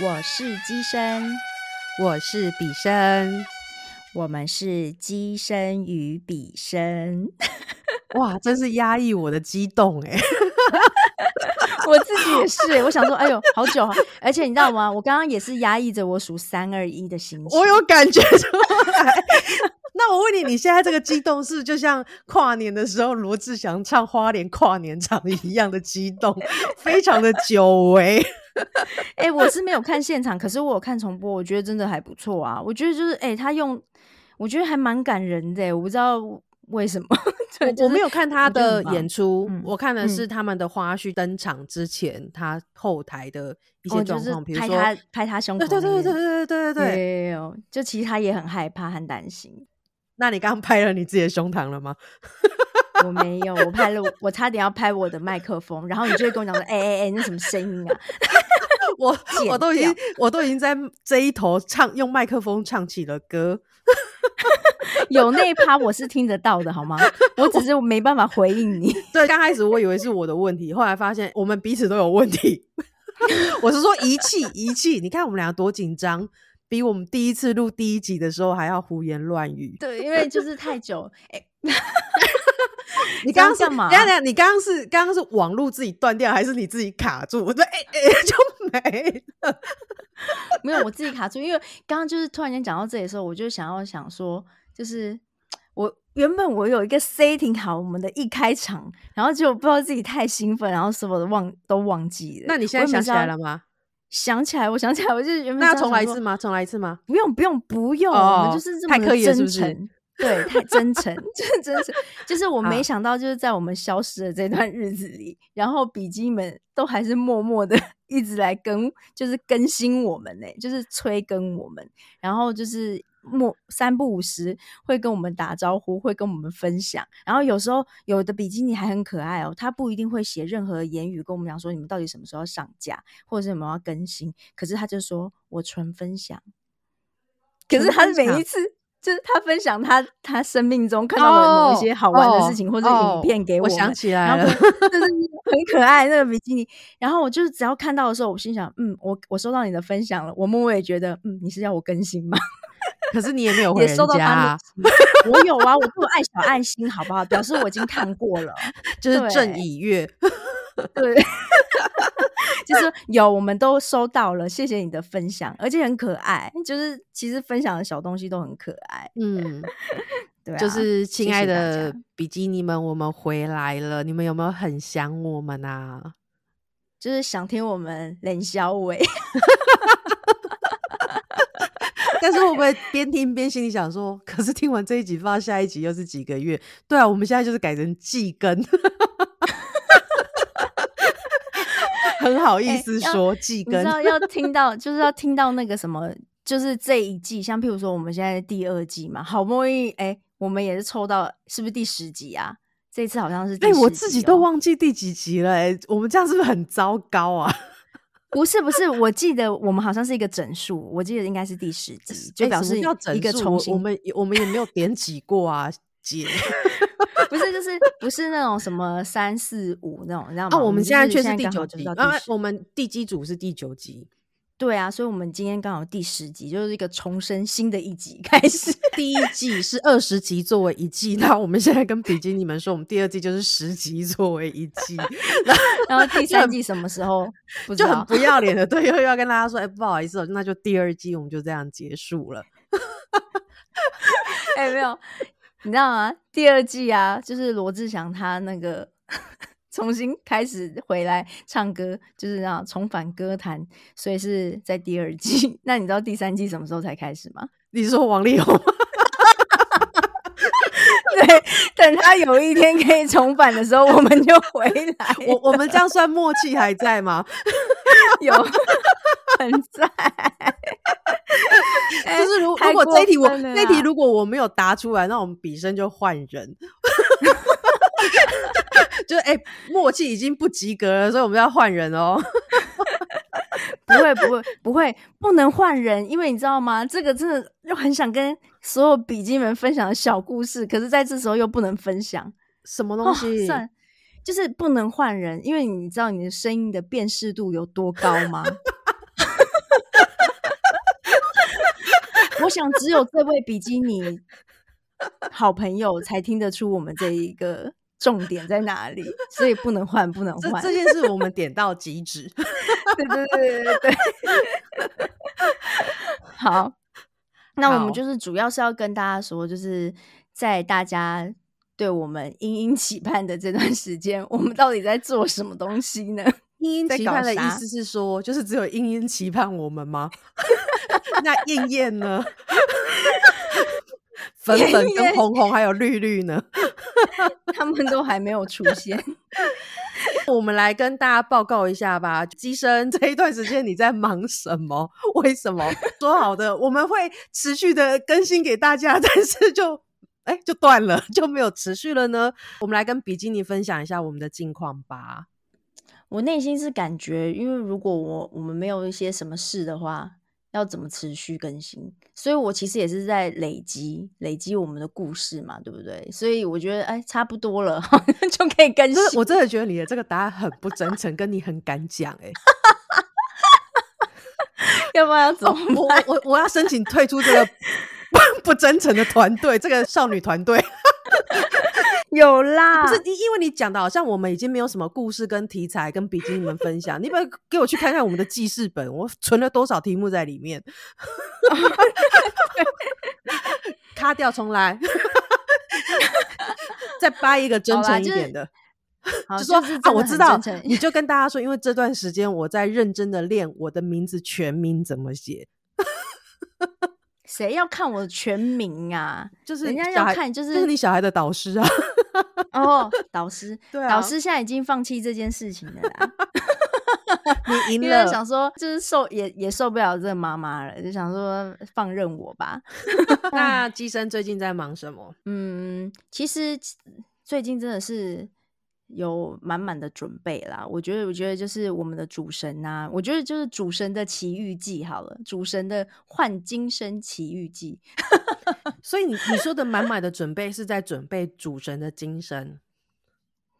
我是机身，我是比生，我们是机身与比生。哇，真是压抑我的激动哎！我自己也是，我想说，哎呦，好久啊，而且你知道吗？我刚刚也是压抑着我数三二一的心情，我有感觉出来。那我问你，你现在这个激动是就像跨年的时候罗志祥唱花莲跨年场一样的激动，非常的久违。哎，我是没有看现场，可是我有看重播，我觉得真的还不错啊。我觉得就是，哎，他用，我觉得还蛮感人的。我不知道为什么，我没有看他的演出，我看的是他们的花絮登场之前，他后台的一些状况，比如说拍他胸口，对对对对对对对对，就其实他也很害怕，很担心。那你刚刚拍了你自己的胸膛了吗？我没有，我拍了，我差点要拍我的麦克风，然后你就会跟我讲说：“哎哎哎，那什么声音啊？” 我 我都已经我都已经在这一头唱用麦克风唱起了歌，有那一趴我是听得到的，好吗？我只是没办法回应你。对，刚开始我以为是我的问题，后来发现我们彼此都有问题。我是说仪器仪器，你看我们两个多紧张。比我们第一次录第一集的时候还要胡言乱语。对，因为就是太久。哎，你刚刚干嘛？等等，你刚刚是刚刚是网络自己断掉，还是你自己卡住？我说哎哎 就没了。没有，我自己卡住，因为刚刚就是突然间讲到这里的时候，我就想要想说，就是我原本我有一个 setting 好我们的一开场，然后结果不知道自己太兴奋，然后所有的忘都忘记了。那你现在想起来了吗？想起来，我想起来，我就是原本那重来一次吗？重来一次吗？不用，不用，不用，我们就是这么真诚，对，太真诚，真 真诚，就是我没想到，就是在我们消失的这段日子里，然后笔记们都还是默默的 一直来更，就是更新我们呢，就是催更我们，然后就是。莫三不五时会跟我们打招呼，会跟我们分享。然后有时候有的比基尼还很可爱哦，他不一定会写任何言语跟我们讲说你们到底什么时候上架，或者是什么要更新。可是他就说我纯分享。可是他每一次就是他分享他他生命中看到的某一些好玩的事情或者影片给我，我想起来了，就是很可爱那个比基尼。然后我就是只要看到的时候，我心想，嗯，我我收到你的分享了。我默默也觉得，嗯，你是要我更新吗？可是你也没有回人家，我有啊，我都有爱小爱心，好不好？表示我已经看过了，就是正以月，对，就是有，我们都收到了，谢谢你的分享，而且很可爱，就是其实分享的小东西都很可爱，嗯，对，就是亲爱的比基尼们，我们回来了，你们有没有很想我们啊？就是想听我们冷小伟。但是会不会边听边心里想说？可是听完这一集，不知道下一集又是几个月？对啊，我们现在就是改成季更，很好意思说季更。知道要听到，就是要听到那个什么，就是这一季，像譬如说我们现在第二季嘛，好不容易哎，我们也是抽到，是不是第十集啊？这次好像是哎，我自己都忘记第几集了哎，我们这样是不是很糟糕啊？不是不是，我记得我们好像是一个整数，我记得应该是第十集，就表示一个重新。我们我们也没有点几过啊，姐。不是，就是不是那种什么三四五那种，你知道吗？我们现在确实第九集，啊，我们地基组是第九集。对啊，所以，我们今天刚好第十集，就是一个重生新的一集 开始。第一季是二十集作为一季，那我们现在跟比基尼们说，我们第二季就是十集作为一季。然后第三季什么时候？就很不要脸的，对，又要跟大家说，哎，不好意思，那就第二季我们就这样结束了。哎，没有，你知道吗？第二季啊，就是罗志祥他那个。重新开始回来唱歌，就是啊重返歌坛，所以是在第二季。那你知道第三季什么时候才开始吗？你说王力宏？对，等他有一天可以重返的时候，我们就回来。我我们这样算默契还在吗？有，很在。就是如如果这题我那题如果我没有答出来，那我们比生就换人。就是哎，默契已经不及格了，所以我们要换人哦。不会，不会，不会，不能换人，因为你知道吗？这个真的又很想跟所有笔记们分享的小故事，可是在这时候又不能分享什么东西？算，就是不能换人，因为你知道你的声音的辨识度有多高吗？我想只有这位比基尼好朋友才听得出我们这一个重点在哪里，所以不能换，不能换。这件事我们点到即止。对对对对对。好，那我们就是主要是要跟大家说，就是在大家对我们殷殷期盼的这段时间，我们到底在做什么东西呢？殷殷期盼的意思是说，就是只有殷殷期盼我们吗？那燕燕呢？粉粉跟红红还有绿绿呢？他们都还没有出现。我们来跟大家报告一下吧，机生这一段时间你在忙什么？为什么说好的我们会持续的更新给大家，但是就哎就断了，就没有持续了呢？我们来跟比基尼分享一下我们的近况吧。我内心是感觉，因为如果我我们没有一些什么事的话。要怎么持续更新？所以我其实也是在累积累积我们的故事嘛，对不对？所以我觉得哎，差不多了 就可以更新。我真的觉得你的这个答案很不真诚，跟你很敢讲哎。要不要走？我我我要申请退出这个 不真诚的团队，这个少女团队。有啦，不是因因为你讲的好像我们已经没有什么故事跟题材跟笔记你们分享，你不要给我去看看我们的记事本，我存了多少题目在里面。卡掉重来，再掰一个真诚一点的，就说啊，我知道，你就跟大家说，因为这段时间我在认真的练我的名字全名怎么写。谁要看我的全名啊？就是人家要看，就是就是你小孩的导师啊。哦，导师，对啊，导师现在已经放弃这件事情了啦。你赢了，想说就是受也也受不了这个妈妈了，就想说放任我吧。那机生最近在忙什么？嗯，其实最近真的是。有满满的准备啦，我觉得，我觉得就是我们的主神呐，我觉得就是主神的奇遇记好了，主神的换今生奇遇记。所以你你说的满满的准备是在准备主神的今生，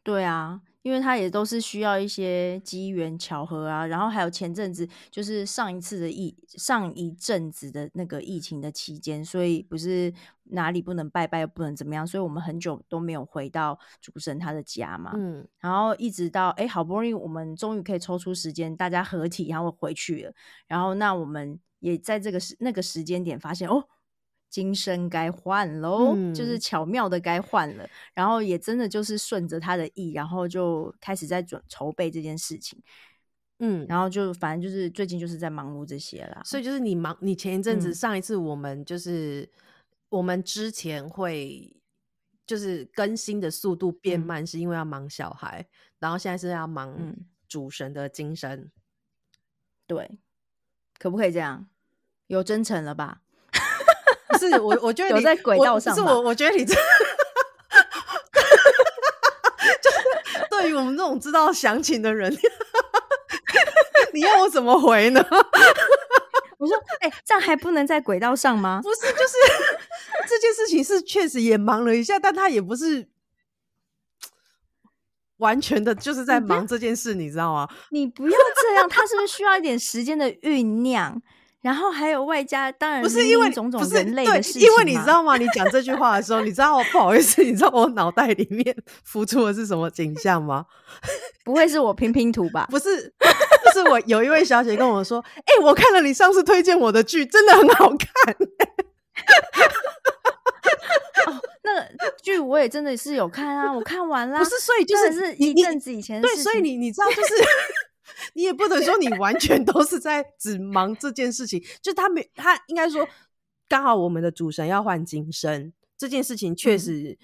对啊。因为他也都是需要一些机缘巧合啊，然后还有前阵子就是上一次的疫上一阵子的那个疫情的期间，所以不是哪里不能拜拜，不能怎么样，所以我们很久都没有回到主神他的家嘛。嗯，然后一直到哎，好不容易我们终于可以抽出时间，大家合体，然后回去了。然后那我们也在这个时那个时间点发现哦。今生该换喽，就是巧妙的该换了，然后也真的就是顺着他的意，然后就开始在准筹备这件事情，嗯，然后就反正就是最近就是在忙碌这些啦。所以就是你忙，你前一阵子上一次我们就是我们之前会就是更新的速度变慢，是因为要忙小孩，然后现在是要忙主神的精神，对，可不可以这样？有真诚了吧？是我，我觉得有在轨道上。是我，我觉得你这，就是对于我们这种知道详情的人，你要我怎么回呢？我说，哎，这样还不能在轨道上吗？不是，就是这件事情是确实也忙了一下，但他也不是完全的，就是在忙这件事，你知道吗？你不要这样，他是不是需要一点时间的酝酿？然后还有外加，当然不是因为种种人类的事情，因为你知道吗？你讲这句话的时候，你知道我不好意思，你知道我脑袋里面浮出的是什么景象吗？不会是我拼拼图吧？不是，就是我有一位小姐跟我说：“哎，我看了你上次推荐我的剧，真的很好看。”哦，那个剧我也真的是有看啊，我看完了。不是，所以就是是一阵子以前对，所以你你知道就是。你也不能说你完全都是在只忙这件事情，就他没他应该说刚好我们的主神要换金身这件事情，确实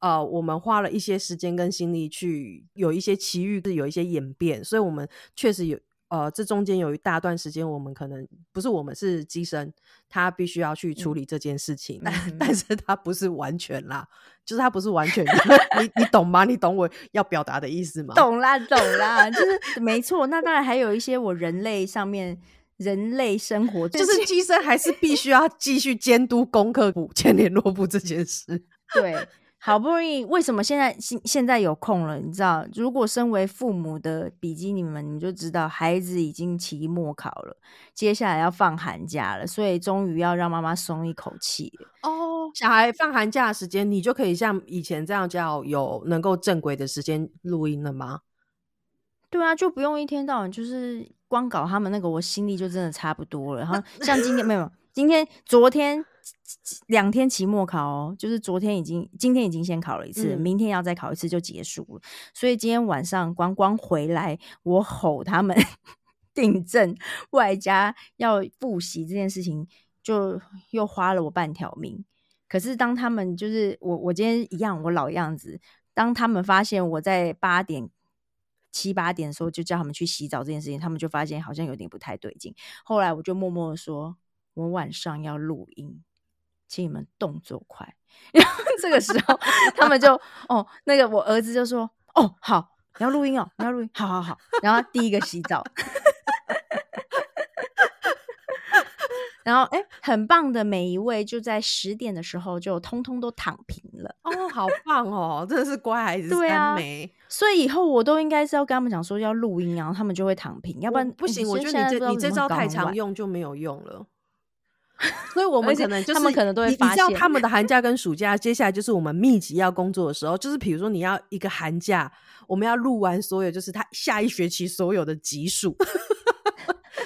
呃，我们花了一些时间跟心力去有一些奇遇，是有一些演变，所以我们确实有呃，这中间有一大段时间，我们可能不是我们是机身，他必须要去处理这件事情，但但是他不是完全啦，就是他不是完全，你你懂吗？你懂我要表达的意思吗？懂啦，懂啦，就是没错。那当然还有一些我人类上面人类生活，就是机身还是必须要继续监督功课部、签联络部这件事，对。好不容易，为什么现在现现在有空了？你知道，如果身为父母的比基尼们，你们就知道孩子已经期末考了，接下来要放寒假了，所以终于要让妈妈松一口气了。哦，小孩放寒假的时间，你就可以像以前这样叫有能够正规的时间录音了吗？对啊，就不用一天到晚就是光搞他们那个，我心里就真的差不多了。然后 像今天没有，今天昨天。两天期末考哦，就是昨天已经，今天已经先考了一次，明天要再考一次就结束了。所以今天晚上光光回来，我吼他们 订正，外加要复习这件事情，就又花了我半条命。可是当他们就是我，我今天一样我老样子，当他们发现我在八点七八点的时候就叫他们去洗澡这件事情，他们就发现好像有点不太对劲。后来我就默默的说，我晚上要录音。请你们动作快，然后这个时候他们就哦，那个我儿子就说哦好，你要录音哦，你要录音，好好好。然后第一个洗澡，然后哎，很棒的每一位就在十点的时候就通通都躺平了哦，好棒哦，真的是乖孩子，对啊，所以以后我都应该是要跟他们讲说要录音，然后他们就会躺平，要不然不行。我觉得你这你这招太常用就没有用了。所以，我们可能就是他们可能都会发现，他们的寒假跟暑假，接下来就是我们密集要工作的时候。就是比如说，你要一个寒假，我们要录完所有，就是他下一学期所有的集数。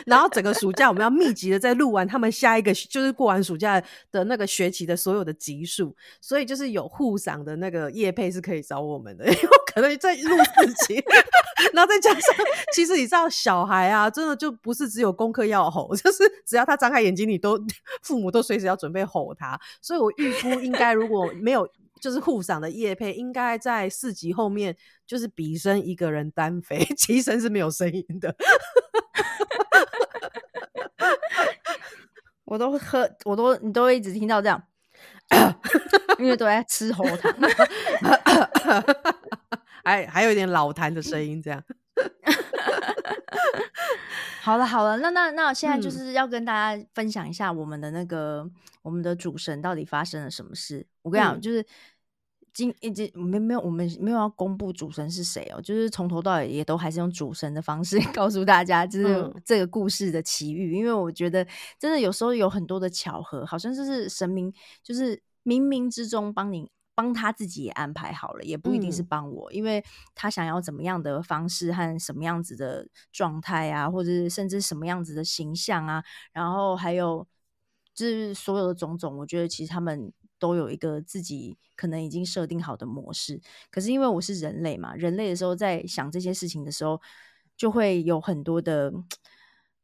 然后整个暑假我们要密集的在录完他们下一个 就是过完暑假的那个学期的所有的集数，所以就是有互赏的那个叶配是可以找我们的，因为可能在录自己，然后再加上其实你知道小孩啊，真的就不是只有功课要吼，就是只要他张开眼睛，你都父母都随时要准备吼他，所以我预估应该如果没有就是互赏的叶配，应该在四级后面就是比生一个人单飞，其声是没有声音的。我都喝，我都你都会一直听到这样，因为都在吃喉糖，还还有一点老痰的声音，这样。好了好了，那那那现在就是要跟大家分享一下我们的那个我们的主神到底发生了什么事。我跟你讲，就是。今一直没没有我们没有要公布主神是谁哦，就是从头到尾也都还是用主神的方式 告诉大家，就是这个故事的奇遇。因为我觉得真的有时候有很多的巧合，好像就是神明就是冥冥之中帮你帮他自己也安排好了，也不一定是帮我，因为他想要怎么样的方式和什么样子的状态啊，或者是甚至什么样子的形象啊，然后还有就是所有的种种，我觉得其实他们。都有一个自己可能已经设定好的模式，可是因为我是人类嘛，人类的时候在想这些事情的时候，就会有很多的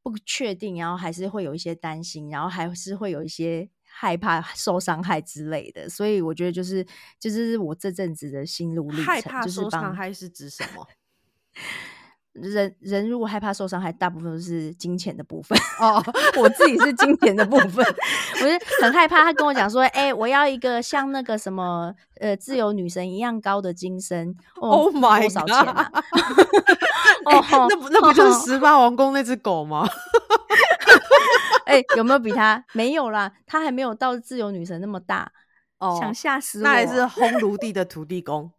不确定，然后还是会有一些担心，然后还是会有一些害怕受伤害之类的。所以我觉得就是就是我这阵子的心路历程，害怕受伤害是指什么？人人如果害怕受伤害，大部分都是金钱的部分哦。我自己是金钱的部分，我是很害怕。他跟我讲说：“哎，我要一个像那个什么呃自由女神一样高的金身。” Oh my god！多少钱啊？哦，那不那不就是十八王宫那只狗吗？哎，有没有比他？没有啦，他还没有到自由女神那么大哦。想吓死我！那还是烘炉地的土地公。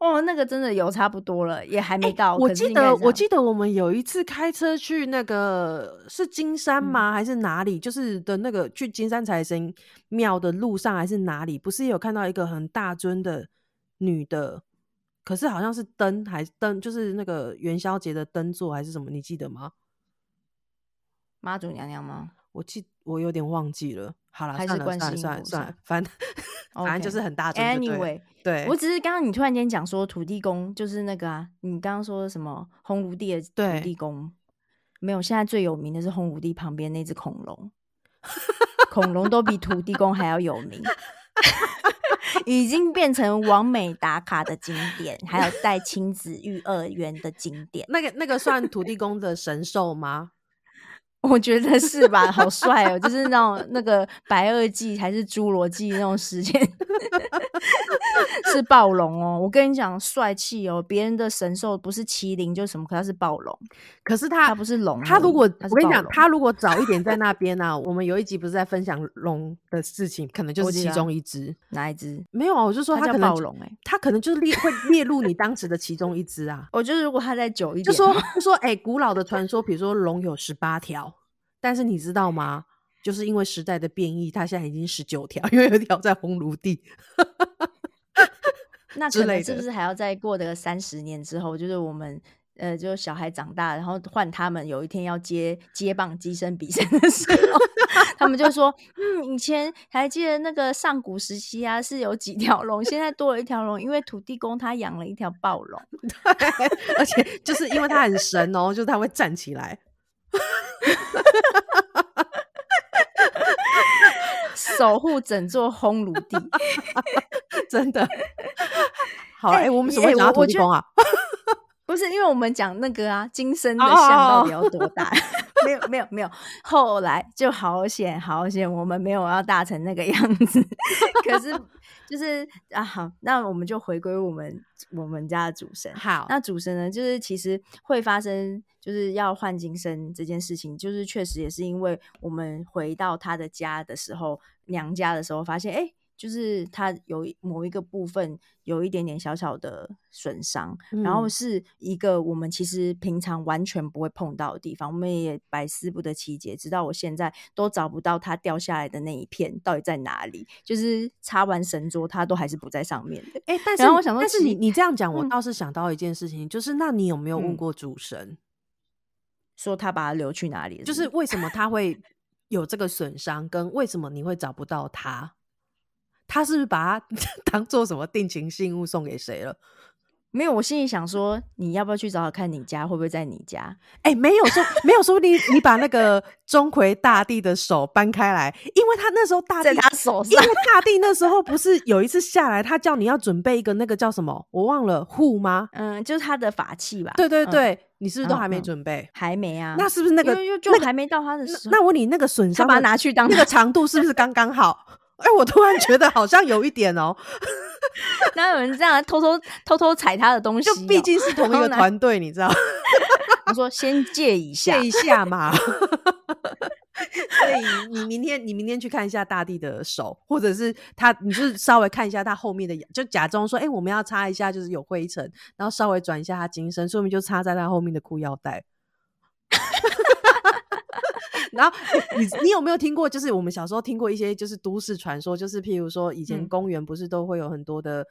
哦，那个真的有差不多了，也还没到。我记得，我记得我们有一次开车去那个是金山吗？还是哪里？就是的那个去金山财神庙的路上，还是哪里？不是有看到一个很大尊的女的？可是好像是灯，还是灯，就是那个元宵节的灯座，还是什么？你记得吗？妈祖娘娘吗？我记，我有点忘记了。好了，算了，算了，算了，算了，反正 反正就是很大众。Anyway，对我只是刚刚你突然间讲说土地公就是那个啊，你刚刚说什么红炉地的土地公？没有，现在最有名的是红炉地旁边那只恐龙，恐龙都比土地公还要有名。已经变成完美打卡的景点，还有带亲子育儿园的景点。那个那个算土地公的神兽吗？我觉得是吧？好帅哦，就是那种那个白垩纪还是侏罗纪那种时间，是暴龙哦。我跟你讲，帅气哦。别人的神兽不是麒麟就是什么，可他是暴龙。可是他他不是龙，他如果我跟你讲，他如果早一点在那边呢，我们有一集不是在分享龙的事情，可能就是其中一只。哪一只？没有啊，我就说他叫暴龙哎，他可能就是列会列入你当时的其中一只啊。我觉得如果他再久一点，就说就说哎，古老的传说，比如说龙有十八条。但是你知道吗？就是因为时代的变异，它现在已经十九条，因为有一条在红炉地。那可能是不是还要再过个三十年之后，就是我们呃，就小孩长大，然后换他们有一天要接接棒机身比赛的时候，他们就说：“嗯，以前还记得那个上古时期啊，是有几条龙，现在多了一条龙，因为土地公他养了一条暴龙，而且就是因为他很神哦，就是他会站起来。” 守护整座烘炉地，真的 好哎！我们什么讲土地公啊？不是，因为我们讲那个啊，今生的相到底有多大？没有，没有，没有。后来就好险，好险，我们没有要大成那个样子。可是，就是啊，好，那我们就回归我们我们家的主神。好，那主神呢，就是其实会发生。就是要换金身这件事情，就是确实也是因为我们回到他的家的时候，娘家的时候，发现哎，就是他有某一个部分有一点点小小的损伤，然后是一个我们其实平常完全不会碰到的地方，我们也百思不得其解，直到我现在都找不到它掉下来的那一片到底在哪里。就是插完神桌，它都还是不在上面的。哎，但是我想说，但是你你这样讲，我倒是想到一件事情，就是那你有没有问过主神？说他把它留去哪里？就是为什么他会有这个损伤，跟为什么你会找不到他？他是不是把它 当做什么定情信物送给谁了？没有，我心里想说，你要不要去找找看你家会不会在你家？哎，没有说，没有说不定你把那个钟馗大帝的手搬开来，因为他那时候大在他手上，因为大帝那时候不是有一次下来，他叫你要准备一个那个叫什么，我忘了护吗？嗯，就是他的法器吧？对对对，你是不是都还没准备？还没啊？那是不是那个就还没到他的时候？那我你那个损伤，把它拿去当那个长度是不是刚刚好？哎，我突然觉得好像有一点哦。哪有人这样偷偷偷偷踩他的东西？就毕竟是同一个团队，你知道？我说先借一 下，借一下嘛。所以你明天你明天去看一下大地的手，或者是他，你就稍微看一下他后面的，就假装说，哎，我们要擦一下，就是有灰尘，然后稍微转一下他精神，说明就插在他后面的裤腰带。然后你你有没有听过？就是我们小时候听过一些就是都市传说，就是譬如说以前公园不是都会有很多的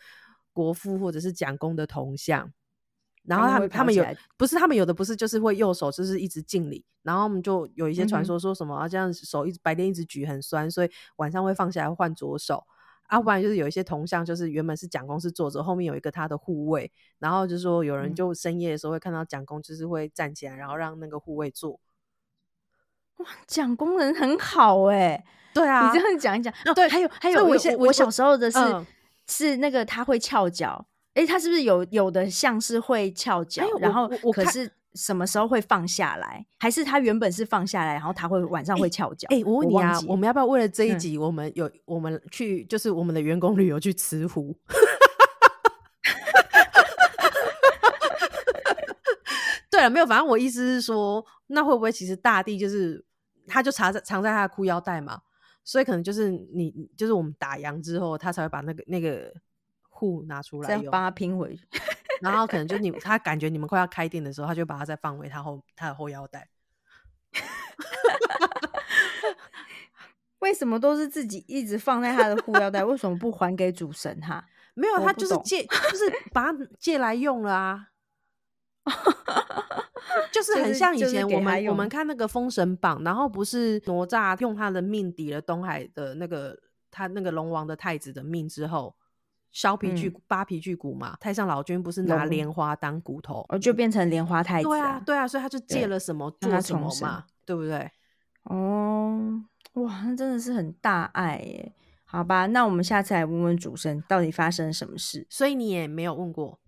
国父或者是蒋公的铜像，然后他们他们有不是他们有的不是就是会右手就是一直敬礼，然后我们就有一些传说说什么啊这样手一直白天一直举很酸，所以晚上会放下来换左手，啊不然就是有一些铜像就是原本是蒋公是坐着，后面有一个他的护卫，然后就说有人就深夜的时候会看到蒋公就是会站起来，然后让那个护卫坐。哇，讲功能很好哎，对啊，你这样讲一讲，对，还有还有，我我小时候的是是那个他会翘脚，哎，他是不是有有的像是会翘脚，然后可是什么时候会放下来？还是他原本是放下来，然后他会晚上会翘脚？哎，我问你啊，我们要不要为了这一集，我们有我们去就是我们的员工旅游去慈湖？对了，没有，反正我意思是说，那会不会其实大地就是？他就藏在藏在他的裤腰带嘛，所以可能就是你就是我们打烊之后，他才会把那个那个护拿出来，帮他拼回去。然后可能就你他感觉你们快要开店的时候，他就把它再放回他后他的后腰带。为什么都是自己一直放在他的裤腰带？为什么不还给主神哈？没有，他就是借，就是把它借来用了啊。就是很像以前我们我们看那个《封神榜》，然后不是哪吒用他的命抵了东海的那个他那个龙王的太子的命之后，削皮锯扒皮锯骨嘛。太上老君不是拿莲花当骨头，哦，就变成莲花太子。对啊，对啊，所以他就借了什么做什么嘛，对不对？哦，哇，那真的是很大爱耶。好吧，那我们下次来问问主神，到底发生了什么事？所以你也没有问过。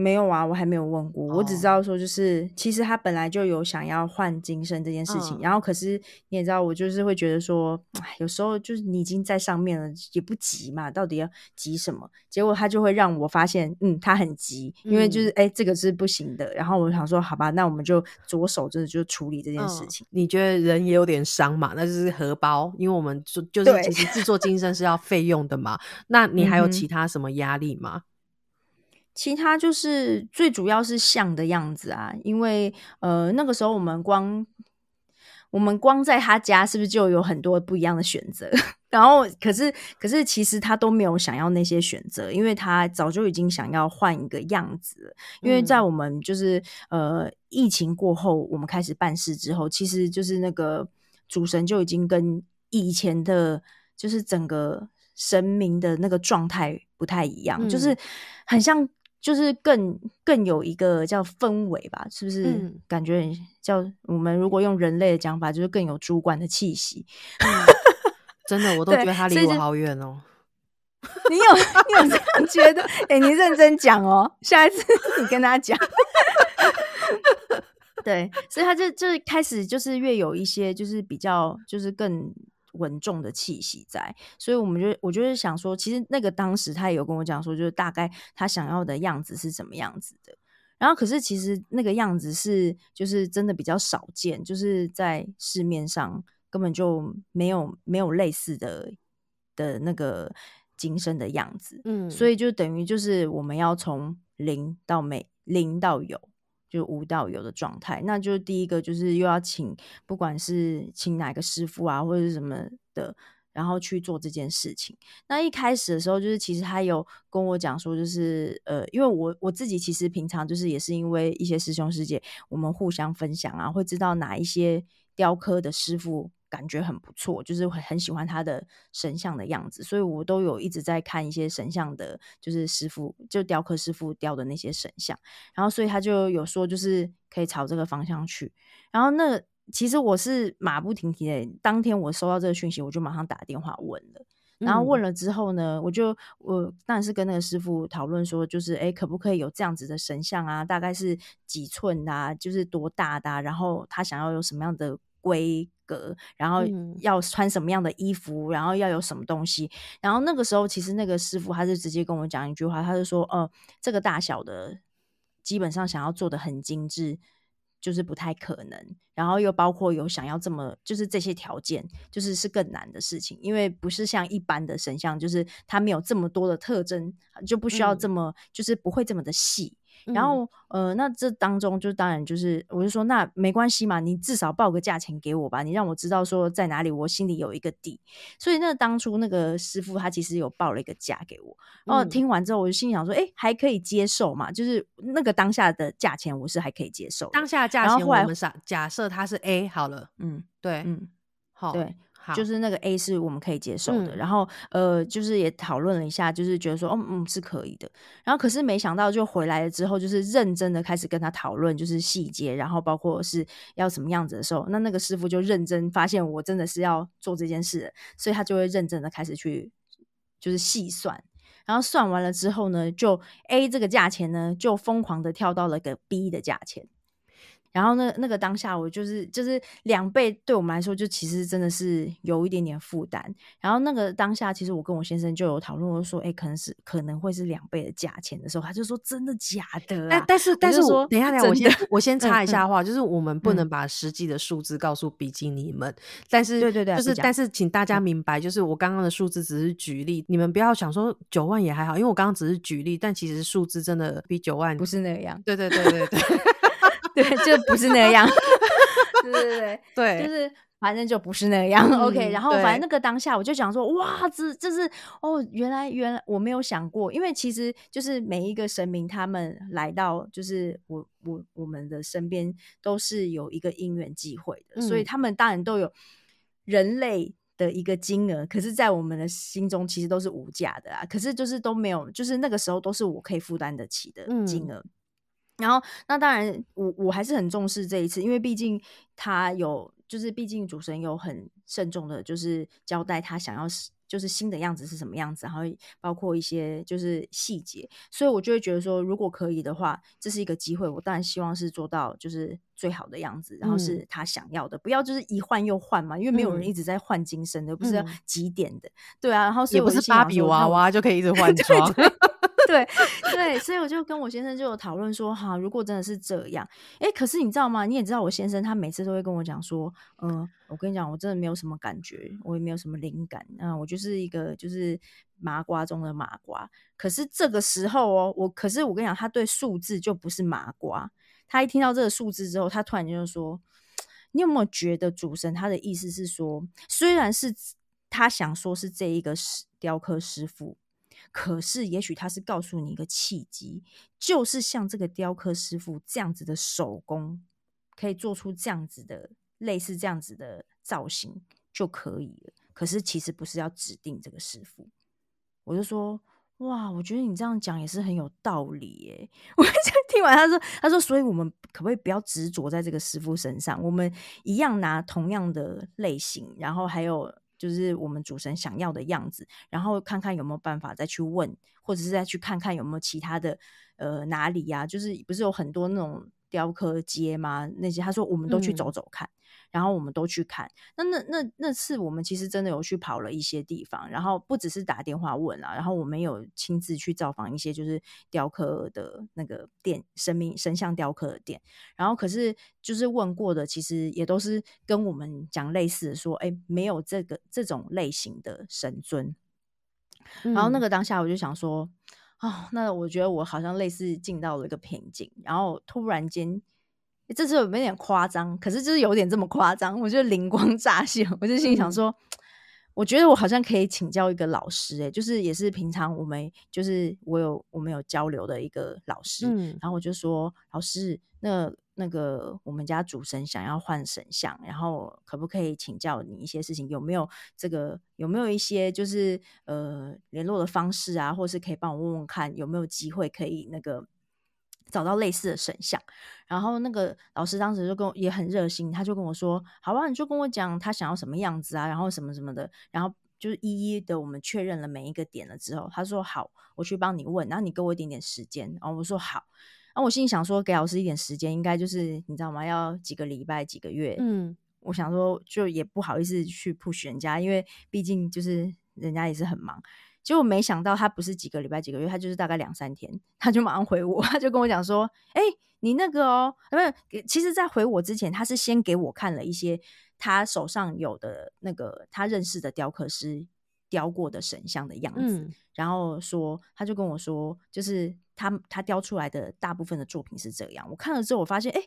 没有啊，我还没有问过。我只知道说，就是其实他本来就有想要换金身这件事情。然后，可是你也知道，我就是会觉得说，有时候就是你已经在上面了，也不急嘛，到底要急什么？结果他就会让我发现，嗯，他很急，因为就是哎，这个是不行的。然后我想说，好吧，那我们就着手真的就处理这件事情。你觉得人也有点伤嘛？那就是荷包，因为我们就就是其实制作金身是要费用的嘛。那你还有其他什么压力吗？其他就是最主要是像的样子啊，因为呃那个时候我们光我们光在他家是不是就有很多不一样的选择？然后可是可是其实他都没有想要那些选择，因为他早就已经想要换一个样子。因为在我们就是呃疫情过后，我们开始办事之后，其实就是那个主神就已经跟以前的，就是整个神明的那个状态不太一样，就是很像。就是更更有一个叫氛围吧，是不是？感觉叫我们如果用人类的讲法，就是更有主管的气息。真的，我都觉得他离我好远哦。你有你有这样觉得？哎，你认真讲哦，下一次 你跟他讲。对，所以他就就是开始就是越有一些就是比较就是更。稳重的气息在，所以我们就我就是想说，其实那个当时他也有跟我讲说，就是大概他想要的样子是怎么样子的。然后可是其实那个样子是就是真的比较少见，就是在市面上根本就没有没有类似的的那个今生的样子。嗯，所以就等于就是我们要从零到没，零到有。就无到有的状态，那就是第一个，就是又要请，不管是请哪个师傅啊，或者是什么的，然后去做这件事情。那一开始的时候，就是其实他有跟我讲说，就是呃，因为我我自己其实平常就是也是因为一些师兄师姐，我们互相分享啊，会知道哪一些雕刻的师傅。感觉很不错，就是很很喜欢他的神像的样子，所以我都有一直在看一些神像的，就是师傅就雕刻师傅雕的那些神像，然后所以他就有说，就是可以朝这个方向去。然后那其实我是马不停蹄的，当天我收到这个讯息，我就马上打电话问了。然后问了之后呢，我就我当然是跟那个师傅讨论说，就是哎，可不可以有这样子的神像啊？大概是几寸啊？就是多大的？然后他想要有什么样的？规格，然后要穿什么样的衣服，然后要有什么东西，然后那个时候其实那个师傅他是直接跟我讲一句话，他就说：“呃，这个大小的基本上想要做的很精致，就是不太可能。然后又包括有想要这么就是这些条件，就是是更难的事情，因为不是像一般的神像，就是它没有这么多的特征，就不需要这么就是不会这么的细。”然后，呃，那这当中就当然就是，我就说那没关系嘛，你至少报个价钱给我吧，你让我知道说在哪里，我心里有一个底。所以那当初那个师傅他其实有报了一个价给我，然后听完之后我就心想说，哎，还可以接受嘛，就是那个当下的价钱我是还可以接受。当下价钱我们假假设它是 A 好了，嗯，对，嗯，好，对。就是那个 A 是我们可以接受的，然后呃，就是也讨论了一下，就是觉得说，嗯，嗯，是可以的。然后可是没想到，就回来了之后，就是认真的开始跟他讨论，就是细节，然后包括是要什么样子的时候，那那个师傅就认真发现我真的是要做这件事，所以他就会认真的开始去就是细算，然后算完了之后呢，就 A 这个价钱呢，就疯狂的跳到了个 B 的价钱。然后那那个当下，我就是就是两倍，对我们来说，就其实真的是有一点点负担。然后那个当下，其实我跟我先生就有讨论，我说，哎，可能是可能会是两倍的价钱的时候，他就说，真的假的？但但是但是，我等一下，等下，我先我先插一下话，就是我们不能把实际的数字告诉比基尼们，但是对对对，就是但是，请大家明白，就是我刚刚的数字只是举例，你们不要想说九万也还好，因为我刚刚只是举例，但其实数字真的比九万不是那样。对对对对对。对，就不是那样。对对对 对，就是反正就不是那样。OK，然后反正那个当下，我就想说，哇，这这是哦，原来原来我没有想过，因为其实就是每一个神明他们来到，就是我我我们的身边都是有一个因缘际会的，所以他们当然都有人类的一个金额，可是，在我们的心中其实都是无价的啊。可是就是都没有，就是那个时候都是我可以负担得起的金额。然后，那当然，我我还是很重视这一次，因为毕竟他有，就是毕竟主持人有很慎重的，就是交代他想要就是新的样子是什么样子，然后包括一些就是细节，所以我就会觉得说，如果可以的话，这是一个机会，我当然希望是做到就是最好的样子，然后是他想要的，不要就是一换又换嘛，因为没有人一直在换金身的，不是要几点的，对啊，然后所以不是芭比娃娃就可以一直 换装。对对，对 对所以我就跟我先生就有讨论说，哈，如果真的是这样，哎，可是你知道吗？你也知道，我先生他每次都会跟我讲说，嗯，我跟你讲，我真的没有什么感觉，我也没有什么灵感，啊，我就是一个就是麻瓜中的麻瓜。可是这个时候哦，我可是我跟你讲，他对数字就不是麻瓜，他一听到这个数字之后，他突然就说，你有没有觉得主神他的意思是说，虽然是他想说是这一个师雕刻师傅。可是，也许他是告诉你一个契机，就是像这个雕刻师傅这样子的手工，可以做出这样子的类似这样子的造型就可以了。可是，其实不是要指定这个师傅。我就说，哇，我觉得你这样讲也是很有道理耶。我就听完他说，他说，所以我们可不可以不要执着在这个师傅身上？我们一样拿同样的类型，然后还有。就是我们主神想要的样子，然后看看有没有办法再去问，或者是再去看看有没有其他的呃哪里呀？就是不是有很多那种雕刻街吗？那些他说我们都去走走看。然后我们都去看，那那那那次我们其实真的有去跑了一些地方，然后不只是打电话问啊，然后我们有亲自去造访一些就是雕刻的那个店，生命神像雕刻的店，然后可是就是问过的，其实也都是跟我们讲类似的，说哎没有这个这种类型的神尊，然后那个当下我就想说，哦，那我觉得我好像类似进到了一个瓶颈，然后突然间。这次有没有点夸张，可是就是有点这么夸张，我就灵光乍现，我就心里想说，我觉得我好像可以请教一个老师，哎，就是也是平常我们就是我有我们有交流的一个老师，然后我就说，老师，那那个我们家主神想要换神像，然后可不可以请教你一些事情？有没有这个有没有一些就是呃联络的方式啊，或是可以帮我问问看有没有机会可以那个。找到类似的神像，然后那个老师当时就跟我也很热心，他就跟我说：“好吧，你就跟我讲他想要什么样子啊，然后什么什么的，然后就是一一的我们确认了每一个点了之后，他说好，我去帮你问，然后你给我一点点时间。然后我说好，然后我心里想说，给老师一点时间，应该就是你知道吗？要几个礼拜、几个月。嗯，我想说就也不好意思去 push 人家，因为毕竟就是人家也是很忙。”结果没想到他不是几个礼拜几个月，他就是大概两三天，他就马上回我，他就跟我讲说：“哎，你那个哦，不是，其实，在回我之前，他是先给我看了一些他手上有的那个他认识的雕刻师雕过的神像的样子，然后说，他就跟我说，就是他他雕出来的大部分的作品是这样。我看了之后，我发现，哎，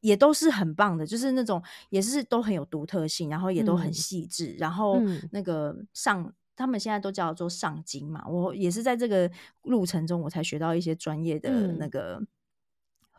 也都是很棒的，就是那种也是都很有独特性，然后也都很细致，然后那个上。”他们现在都叫做上京嘛，我也是在这个路程中，我才学到一些专业的那个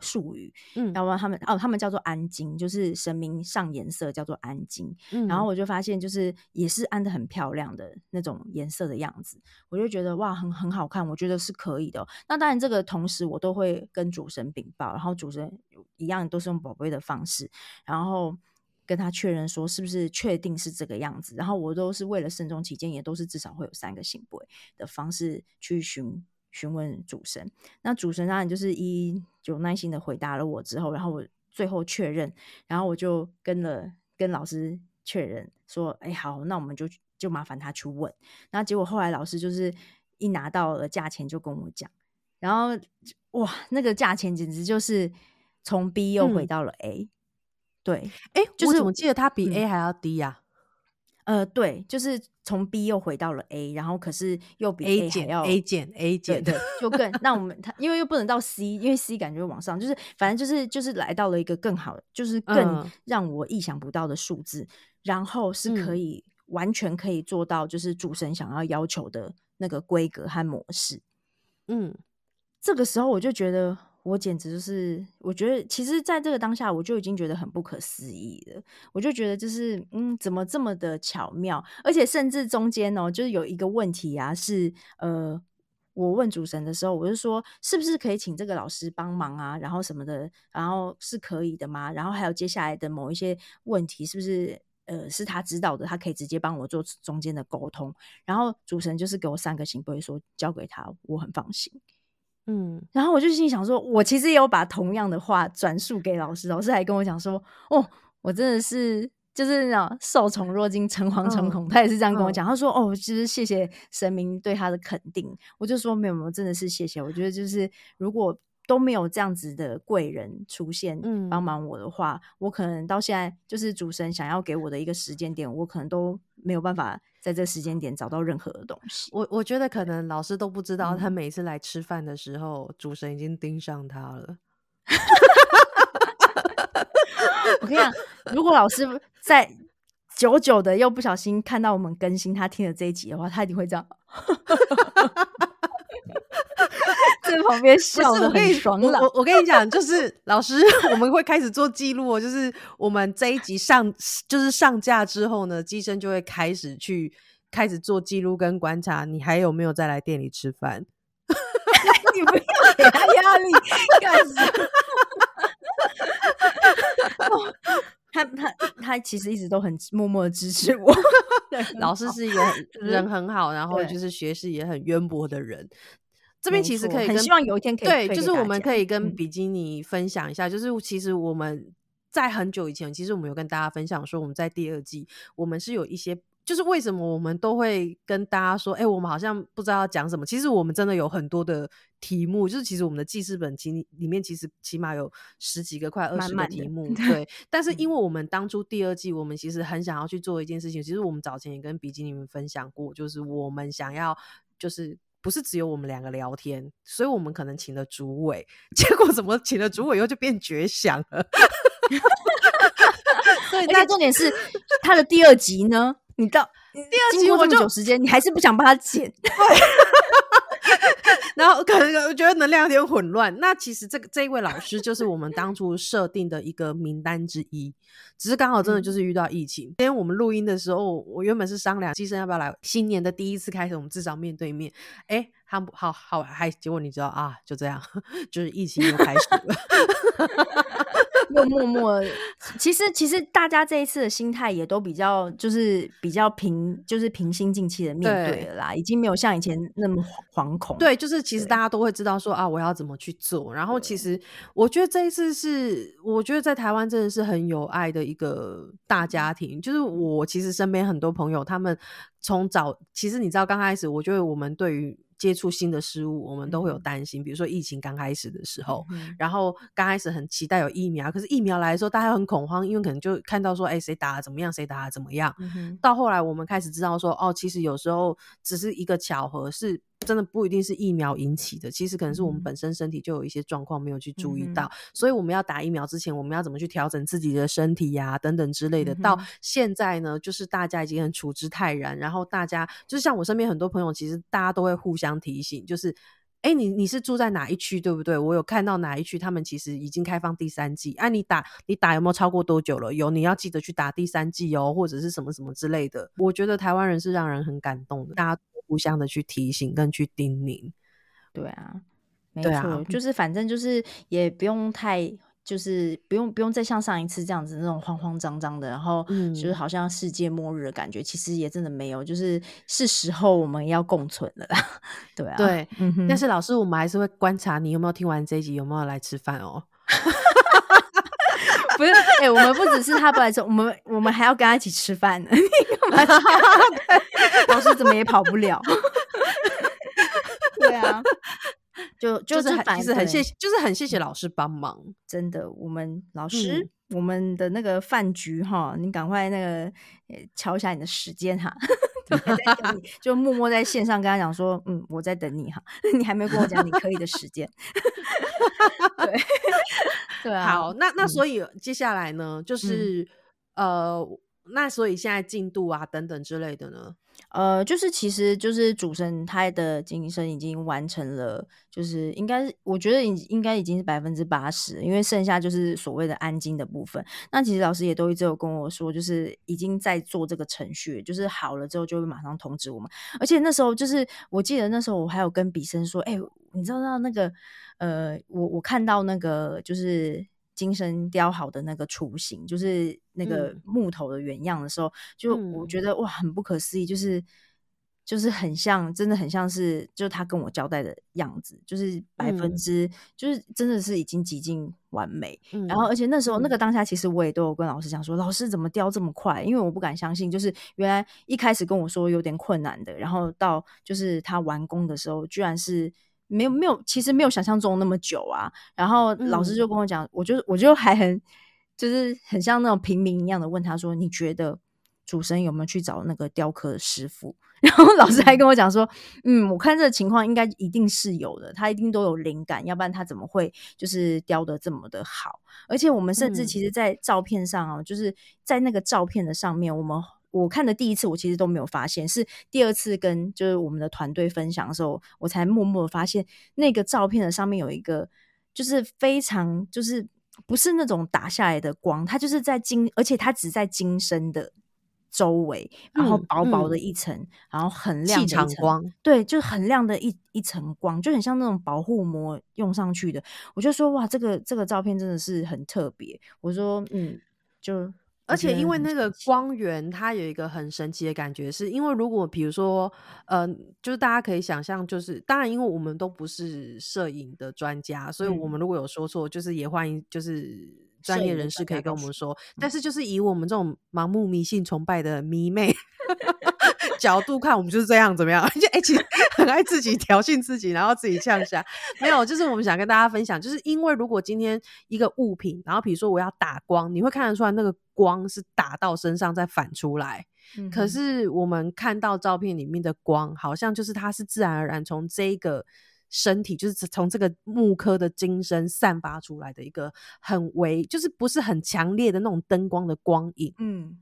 术语。嗯，然他们哦，他们叫做安金，就是神明上颜色叫做安金。嗯，然后我就发现，就是也是安的很漂亮的那种颜色的样子，我就觉得哇，很很好看，我觉得是可以的。那当然，这个同时我都会跟主神禀报，然后主神一样都是用宝贝的方式，然后。跟他确认说是不是确定是这个样子，然后我都是为了慎重起见，也都是至少会有三个信杯的方式去询询问主神。那主神当然就是一有耐心的回答了我之后，然后我最后确认，然后我就跟了跟老师确认说，哎，好，那我们就就麻烦他去问。然后结果后来老师就是一拿到了价钱就跟我讲，然后哇，那个价钱简直就是从 B 又回到了 A。对，哎，就是我记得它比 A 还要低呀。呃，对，就是从 B 又回到了 A，然后可是又比 A 减要 A 减 A 减的，就更 那我们它因为又不能到 C，因为 C 感觉往上，就是反正就是就是来到了一个更好，就是更让我意想不到的数字，然后是可以完全可以做到，就是主神想要要求的那个规格和模式。嗯，这个时候我就觉得。我简直就是，我觉得其实，在这个当下，我就已经觉得很不可思议了。我就觉得，就是嗯，怎么这么的巧妙？而且甚至中间哦，就是有一个问题啊，是呃，我问主神的时候，我就说，是不是可以请这个老师帮忙啊？然后什么的，然后是可以的吗？然后还有接下来的某一些问题，是不是？呃是他知道的，他可以直接帮我做中间的沟通。然后主神就是给我三个行不会说交给他，我很放心。嗯，然后我就心想说，我其实也有把同样的话转述给老师，老师还跟我讲说，哦，我真的是就是那种受宠若惊，诚惶诚恐。他也是这样跟我讲，他说，哦，其实谢谢神明对他的肯定。我就说没有没有，真的是谢谢。我觉得就是如果。都没有这样子的贵人出现帮忙我的话，我可能到现在就是主神想要给我的一个时间点，我可能都没有办法在这时间点找到任何的东西。我我觉得可能老师都不知道，他每次来吃饭的时候，主神已经盯上他了。我跟你讲，如果老师在久久的又不小心看到我们更新他听了这一集的话，他一定会这样。在旁边笑的很爽朗。我我跟你讲，就是老师，我们会开始做记录哦。就是我们这一集上，就是上架之后呢，机身就会开始去开始做记录跟观察，你还有没有再来店里吃饭？你不要给他压力干什么？他他他其实一直都很默默的支持我。老师是一个人很好，然后就是学识也很渊博的人。这边其实可以，很希望有一天可以对，就是我们可以跟比基尼分享一下，就是其实我们在很久以前，其实我们有跟大家分享说，我们在第二季，我们是有一些，就是为什么我们都会跟大家说，哎，我们好像不知道要讲什么。其实我们真的有很多的题目，就是其实我们的记事本其里面其实起码有十几个、快二十个题目。对，但是因为我们当初第二季，我们其实很想要去做一件事情，其实我们早前也跟比基尼们分享过，就是我们想要就是。不是只有我们两个聊天，所以我们可能请了主委，结果怎么请了主委以后就变绝响了？对，那重点是他的第二集呢？你到第二集我就时间，你还是不想帮他剪？对。然后可能我觉得能量有点混乱。那其实这个这一位老师就是我们当初设定的一个名单之一，只是刚好真的就是遇到疫情。今天我们录音的时候，我原本是商量，机生要不要来？新年的第一次开始，我们至少面对面。哎，他好好还结果你知道啊？就这样，就是疫情又开始了。又默默，其实其实大家这一次的心态也都比较，就是比较平，就是平心静气的面对了啦，已经没有像以前那么惶恐。对，就是其实大家都会知道说啊，我要怎么去做。然后其实我觉得这一次是，我觉得在台湾真的是很有爱的一个大家庭。就是我其实身边很多朋友，他们从早，其实你知道刚开始，我觉得我们对于。接触新的事物，我们都会有担心。比如说疫情刚开始的时候，然后刚开始很期待有疫苗，可是疫苗来的时候，大家很恐慌，因为可能就看到说，哎，谁打了怎么样，谁打了怎么样。到后来，我们开始知道说，哦，其实有时候只是一个巧合，是。真的不一定是疫苗引起的，其实可能是我们本身身体就有一些状况没有去注意到，所以我们要打疫苗之前，我们要怎么去调整自己的身体呀，等等之类的。到现在呢，就是大家已经很处之泰然，然后大家就是像我身边很多朋友，其实大家都会互相提醒，就是哎，你你是住在哪一区，对不对？我有看到哪一区，他们其实已经开放第三季，哎，你打你打有没有超过多久了？有，你要记得去打第三季哦，或者是什么什么之类的。我觉得台湾人是让人很感动的，大家。互相的去提醒跟去叮咛，对啊，没错，就是反正就是也不用太，就是不用不用再像上一次这样子那种慌慌张张的，然后就是好像世界末日的感觉，其实也真的没有，就是是时候我们要共存了啦，对啊，对，但是老师，我们还是会观察你有没有听完这一集，有没有来吃饭哦。不是，哎，我们不只是他不来吃，我们我们还要跟他一起吃饭呢。老师怎么也跑不了。对啊，就就是很其实很谢，就是很谢谢老师帮忙。真的，我们老师，我们的那个饭局哈，你赶快那个敲一下你的时间哈。就默默在线上跟他讲说，嗯，我在等你哈，你还没跟我讲你可以的时间。对。对啊，好，那那所以接下来呢，就是呃，那所以现在进度啊等等之类的呢，呃，就是其实就是主神他的晋升已经完成了，就是应该我觉得应应该已经是百分之八十，因为剩下就是所谓的安静的部分。那其实老师也都一直有跟我说，就是已经在做这个程序，就是好了之后就会马上通知我们。而且那时候就是我记得那时候我还有跟比生说，哎，你知道那个。呃，我我看到那个就是精神雕好的那个雏形，就是。那个木头的原样的时候，就我觉得哇，很不可思议，就是就是很像，真的很像是，就是他跟我交代的样子，就是百分之，就是真的是已经极尽完美。然后，而且那时候那个当下，其实我也都有跟老师讲说，老师怎么雕这么快？因为我不敢相信，就是原来一开始跟我说有点困难的，然后到就是他完工的时候，居然是。没有没有，其实没有想象中那么久啊。然后老师就跟我讲，我就我就还很就是很像那种平民一样的问他说：“你觉得主神有没有去找那个雕刻师傅？” 然后老师还跟我讲说：“嗯，我看这个情况应该一定是有的，他一定都有灵感，要不然他怎么会就是雕的这么的好？而且我们甚至其实，在照片上啊，就是在那个照片的上面，我们。”我看的第一次，我其实都没有发现，是第二次跟就是我们的团队分享的时候，我才默默的发现那个照片的上面有一个，就是非常就是不是那种打下来的光，它就是在金，而且它只在金身的周围，然后薄薄的一层，然后很亮的一层光，对，就是很亮的一一层光，就很像那种保护膜用上去的。我就说哇，这个这个照片真的是很特别。我说嗯，就。而且因为那个光源，它有一个很神奇的感觉，是因为如果比如说，呃，就是大家可以想象，就是当然，因为我们都不是摄影的专家，所以我们如果有说错，就是也欢迎就是专业人士可以跟我们说。但是就是以我们这种盲目迷信崇拜的迷妹。角度看，我们就是这样，怎么样？就哎，其实 很爱自己挑衅自己，然后自己呛下。没有，就是我们想跟大家分享，就是因为如果今天一个物品，然后比如说我要打光，你会看得出来那个光是打到身上再反出来。可是我们看到照片里面的光，好像就是它是自然而然从这个身体，就是从这个木科的精神散发出来的一个很微，就是不是很强烈的那种灯光的光影。嗯。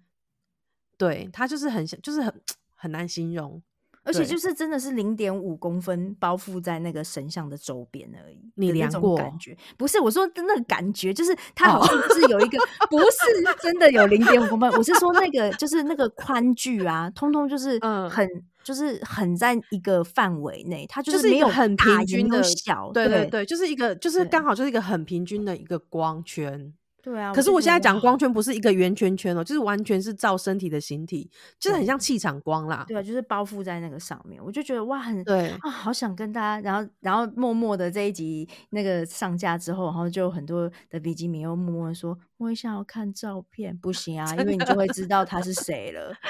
对，它就是很像，就是很很难形容，而且就是真的是零点五公分包覆在那个神像的周边而已。你量过感觉？不是，我说那个感觉，就是它好像是有一个，不是真的有零点五公分。我是说那个，就是那个宽距啊，通通就是 很，就是很在一个范围内，它就是没有很平均的小，对对对，就是一个，就是刚好就是一个很平均的一个光圈。对啊，可是我现在讲光圈不是一个圆圈圈哦，就是完全是照身体的形体，就是很像气场光啦。对啊，就是包覆在那个上面，我就觉得哇，很对啊，好想跟大家，然后然后默默的这一集那个上架之后，然后就很多的比基尼又默默说，我也想要看照片，不行啊，因为你就会知道他是谁了。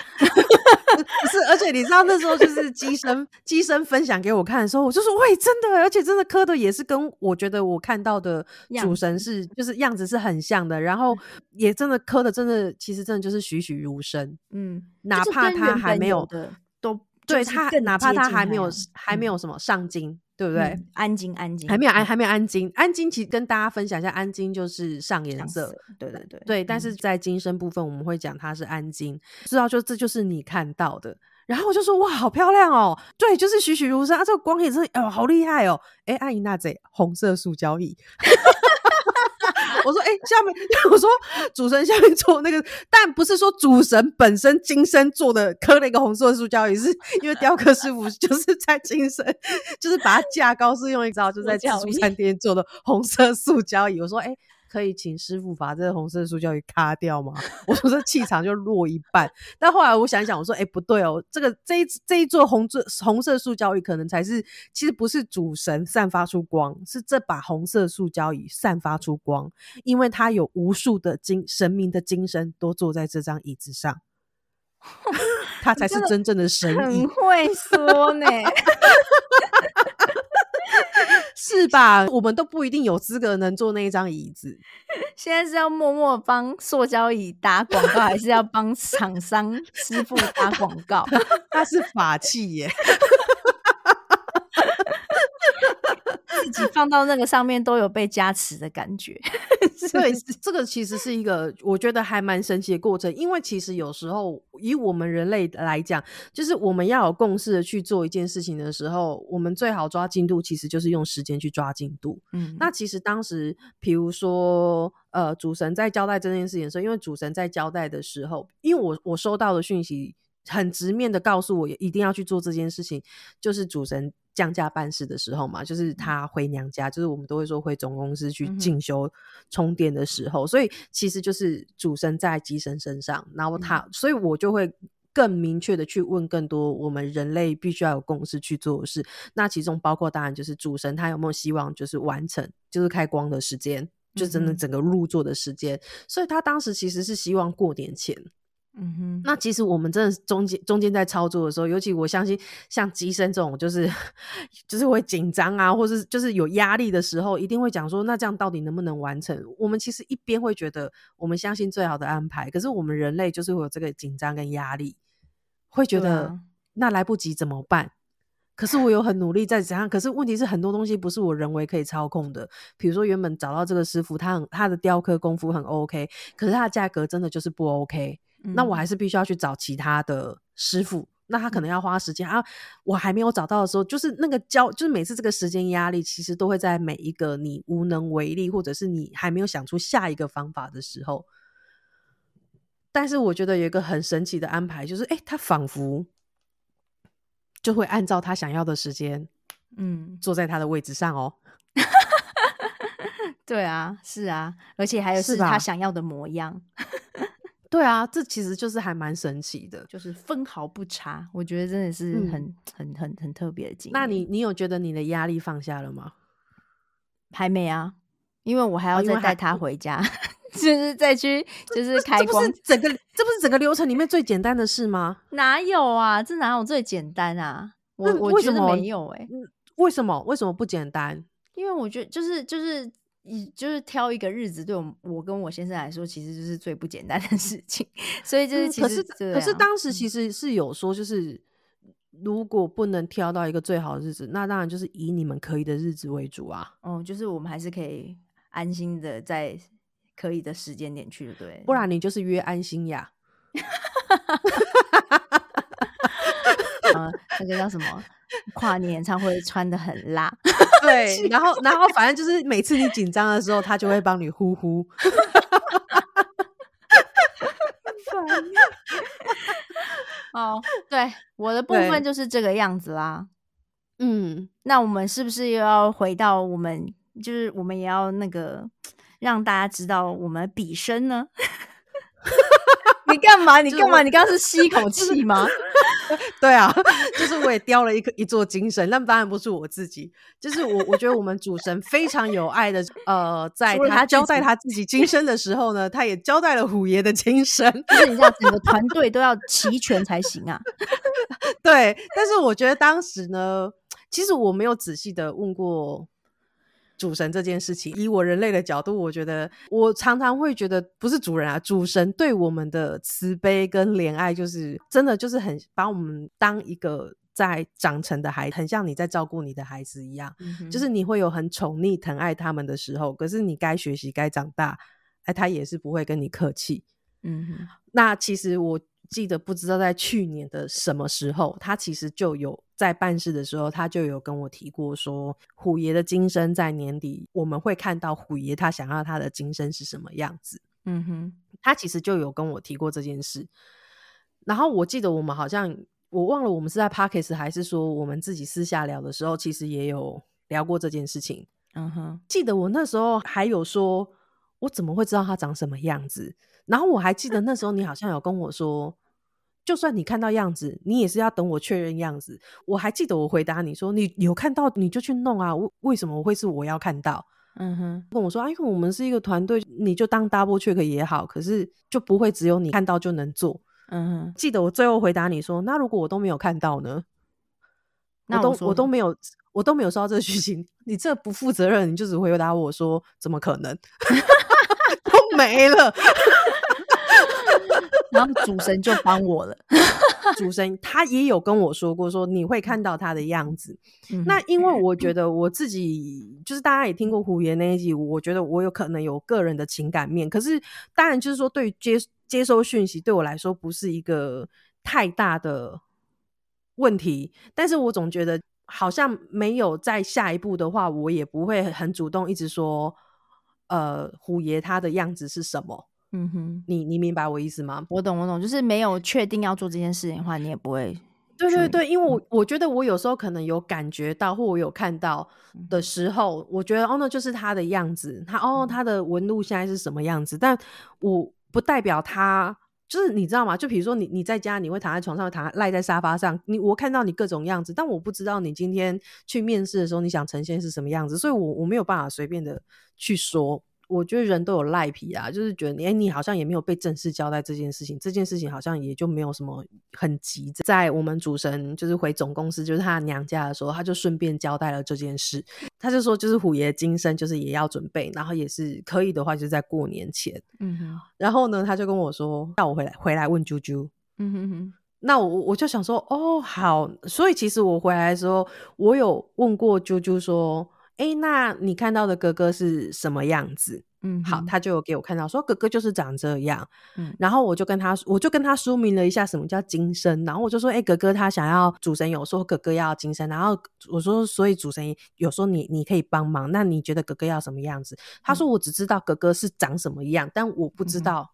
是，而且你知道那时候就是机身机身分享给我看的时候，我就说喂，真的，而且真的磕的也是跟我觉得我看到的主神是就是样子是很像的，然后也真的磕的真的其实真的就是栩栩如生，嗯，哪怕他还没有的都对他，哪怕他还没有还没有什么上金。对不对？安金，安金，还没有安，还没有安金。安金其实跟大家分享一下，安金就是上颜色。对对对对，但是在金身部分，我们会讲它是安金，知道就这就是你看到的。然后我就说哇，好漂亮哦！对，就是栩栩如生啊，这个光也是哦，好厉害哦！哎，阿姨那这红色塑胶椅。我说，哎，下面 我说主神下面做那个，但不是说主神本身今生做的，刻了一个红色的塑胶椅，是因为雕刻师傅 就是在今生，就是把它架高，是用一招，就在自助餐店做的红色塑胶椅。我说，哎。可以请师傅把这个红色塑胶椅卡掉吗？我说这气场就弱一半。但后来我想一想，我说哎不对哦，这个这一这一座红色红色塑胶椅可能才是，其实不是主神散发出光，是这把红色塑胶椅散发出光，因为它有无数的精神明的精神都坐在这张椅子上，它才是真正的神。很会说呢。是吧？我们都不一定有资格能坐那一张椅子。现在是要默默帮塑胶椅打广告，还是要帮厂商师傅打广告？他是法器耶。自己放到那个上面都有被加持的感觉，对，这个其实是一个我觉得还蛮神奇的过程。因为其实有时候以我们人类来讲，就是我们要有共识的去做一件事情的时候，我们最好抓进度，其实就是用时间去抓进度。嗯，那其实当时，比如说，呃，主神在交代这件事情的时候，因为主神在交代的时候，因为我我收到的讯息。很直面的告诉我，一定要去做这件事情，就是主神降价办事的时候嘛，就是他回娘家，就是我们都会说回总公司去进修充电的时候，所以其实就是主神在机神身上，然后他，所以我就会。更明确的去问更多我们人类必须要有共识去做的事，那其中包括当然就是主神他有没有希望就是完成就是开光的时间，就真的整个入座的时间，所以他当时其实是希望过年前。嗯哼，那其实我们真的中间中间在操作的时候，尤其我相信像机身这种，就是 就是会紧张啊，或是就是有压力的时候，一定会讲说，那这样到底能不能完成？我们其实一边会觉得我们相信最好的安排，可是我们人类就是会有这个紧张跟压力。会觉得那来不及怎么办？可是我有很努力在怎样？可是问题是很多东西不是我人为可以操控的。比如说原本找到这个师傅，他很他的雕刻功夫很 OK，可是他的价格真的就是不 OK。那我还是必须要去找其他的师傅。那他可能要花时间啊。我还没有找到的时候，就是那个交，就是每次这个时间压力，其实都会在每一个你无能为力，或者是你还没有想出下一个方法的时候。但是我觉得有一个很神奇的安排，就是哎，他仿佛就会按照他想要的时间，嗯，坐在他的位置上哦。对啊，是啊，而且还有是他想要的模样。对啊，这其实就是还蛮神奇的，就是分毫不差。我觉得真的是很很很很特别的经历。那你你有觉得你的压力放下了吗？还没啊，因为我还要再带他回家。就是再去，就是开光，整个这不是整个流程里面最简单的事吗？哪有啊，这哪有最简单啊？我我觉得没有哎，为什么？为什么不简单？因为我觉得就是就是就是挑一个日子，对我我跟我先生来说，其实就是最不简单的 事情。所以就是其实可是当时其实是有说，就是如果不能挑到一个最好的日子，那当然就是以你们可以的日子为主啊。哦，就是我们还是可以安心的在。可以的时间点去，对，不然你就是约安心呀。呃，那个叫什么？跨年演唱会穿的很辣，对，然后然后反正就是每次你紧张的时候，他就会帮你呼呼。哦，对，我的部分就是这个样子啦。嗯，那我们是不是又要回到我们，就是我们也要那个？让大家知道我们比身呢？你干嘛？你干嘛？你刚刚是吸一口气吗？对啊，就是我也雕了一个一座精神，那当然不是我自己，就是我。我觉得我们主神非常有爱的，呃，在他交代他自己金身的时候呢，他也交代了虎爷的金身，就是你知道整个团队都要齐全才行啊。对，但是我觉得当时呢，其实我没有仔细的问过。主神这件事情，以我人类的角度，我觉得我常常会觉得，不是主人啊，主神对我们的慈悲跟怜爱，就是真的就是很把我们当一个在长成的孩，很像你在照顾你的孩子一样，就是你会有很宠溺疼爱他们的时候，可是你该学习该长大，哎，他也是不会跟你客气。嗯，那其实我。记得不知道在去年的什么时候，他其实就有在办事的时候，他就有跟我提过说，虎爷的今生在年底我们会看到虎爷他想要他的今生是什么样子。嗯哼，他其实就有跟我提过这件事。然后我记得我们好像我忘了我们是在 Parkes 还是说我们自己私下聊的时候，其实也有聊过这件事情。嗯哼，记得我那时候还有说，我怎么会知道他长什么样子？然后我还记得那时候你好像有跟我说，就算你看到样子，你也是要等我确认样子。我还记得我回答你说，你有看到你就去弄啊，为为什么会是我要看到？嗯哼，跟我说啊，因为我们是一个团队，你就当 double check 也好，可是就不会只有你看到就能做。嗯哼，记得我最后回答你说，那如果我都没有看到呢？我都我都没有我都没有收到这个讯息，你这不负责任，你就只回答我说怎么可能？都没了，然后主神就帮我了。主神他也有跟我说过，说你会看到他的样子。那因为我觉得我自己就是大家也听过胡言那一集，我觉得我有可能有个人的情感面。可是当然就是说，对接接收讯息对我来说不是一个太大的问题。但是我总觉得好像没有在下一步的话，我也不会很主动一直说。呃，虎爷他的样子是什么？嗯哼，你你明白我意思吗？我懂，我懂，就是没有确定要做这件事情的话，你也不会。对对对，因为我我觉得我有时候可能有感觉到，或我有看到的时候，我觉得哦，那就是他的样子，他哦，他的纹路现在是什么样子，但我不代表他。就是你知道吗？就比如说你你在家，你会躺在床上，躺赖在沙发上。你我看到你各种样子，但我不知道你今天去面试的时候，你想呈现是什么样子，所以我我没有办法随便的去说。我觉得人都有赖皮啊，就是觉得，哎，你好像也没有被正式交代这件事情，这件事情好像也就没有什么很急。在我们主神就是回总公司，就是他娘家的时候，他就顺便交代了这件事。他就说，就是虎爷今生就是也要准备，然后也是可以的话，就是在过年前。嗯哼。然后呢，他就跟我说，要我回来回来问啾啾。嗯哼哼。那我我就想说，哦，好。所以其实我回来的时候，我有问过啾啾说。哎，那你看到的哥哥是什么样子？嗯，好，他就有给我看到，说哥哥就是长这样。嗯，然后我就跟他，我就跟他说明了一下什么叫今生，然后我就说，哎，哥哥他想要主神有说哥哥要今生，然后我说，所以主神有说你你可以帮忙，那你觉得哥哥要什么样子？他说我只知道哥哥是长什么样，但我不知道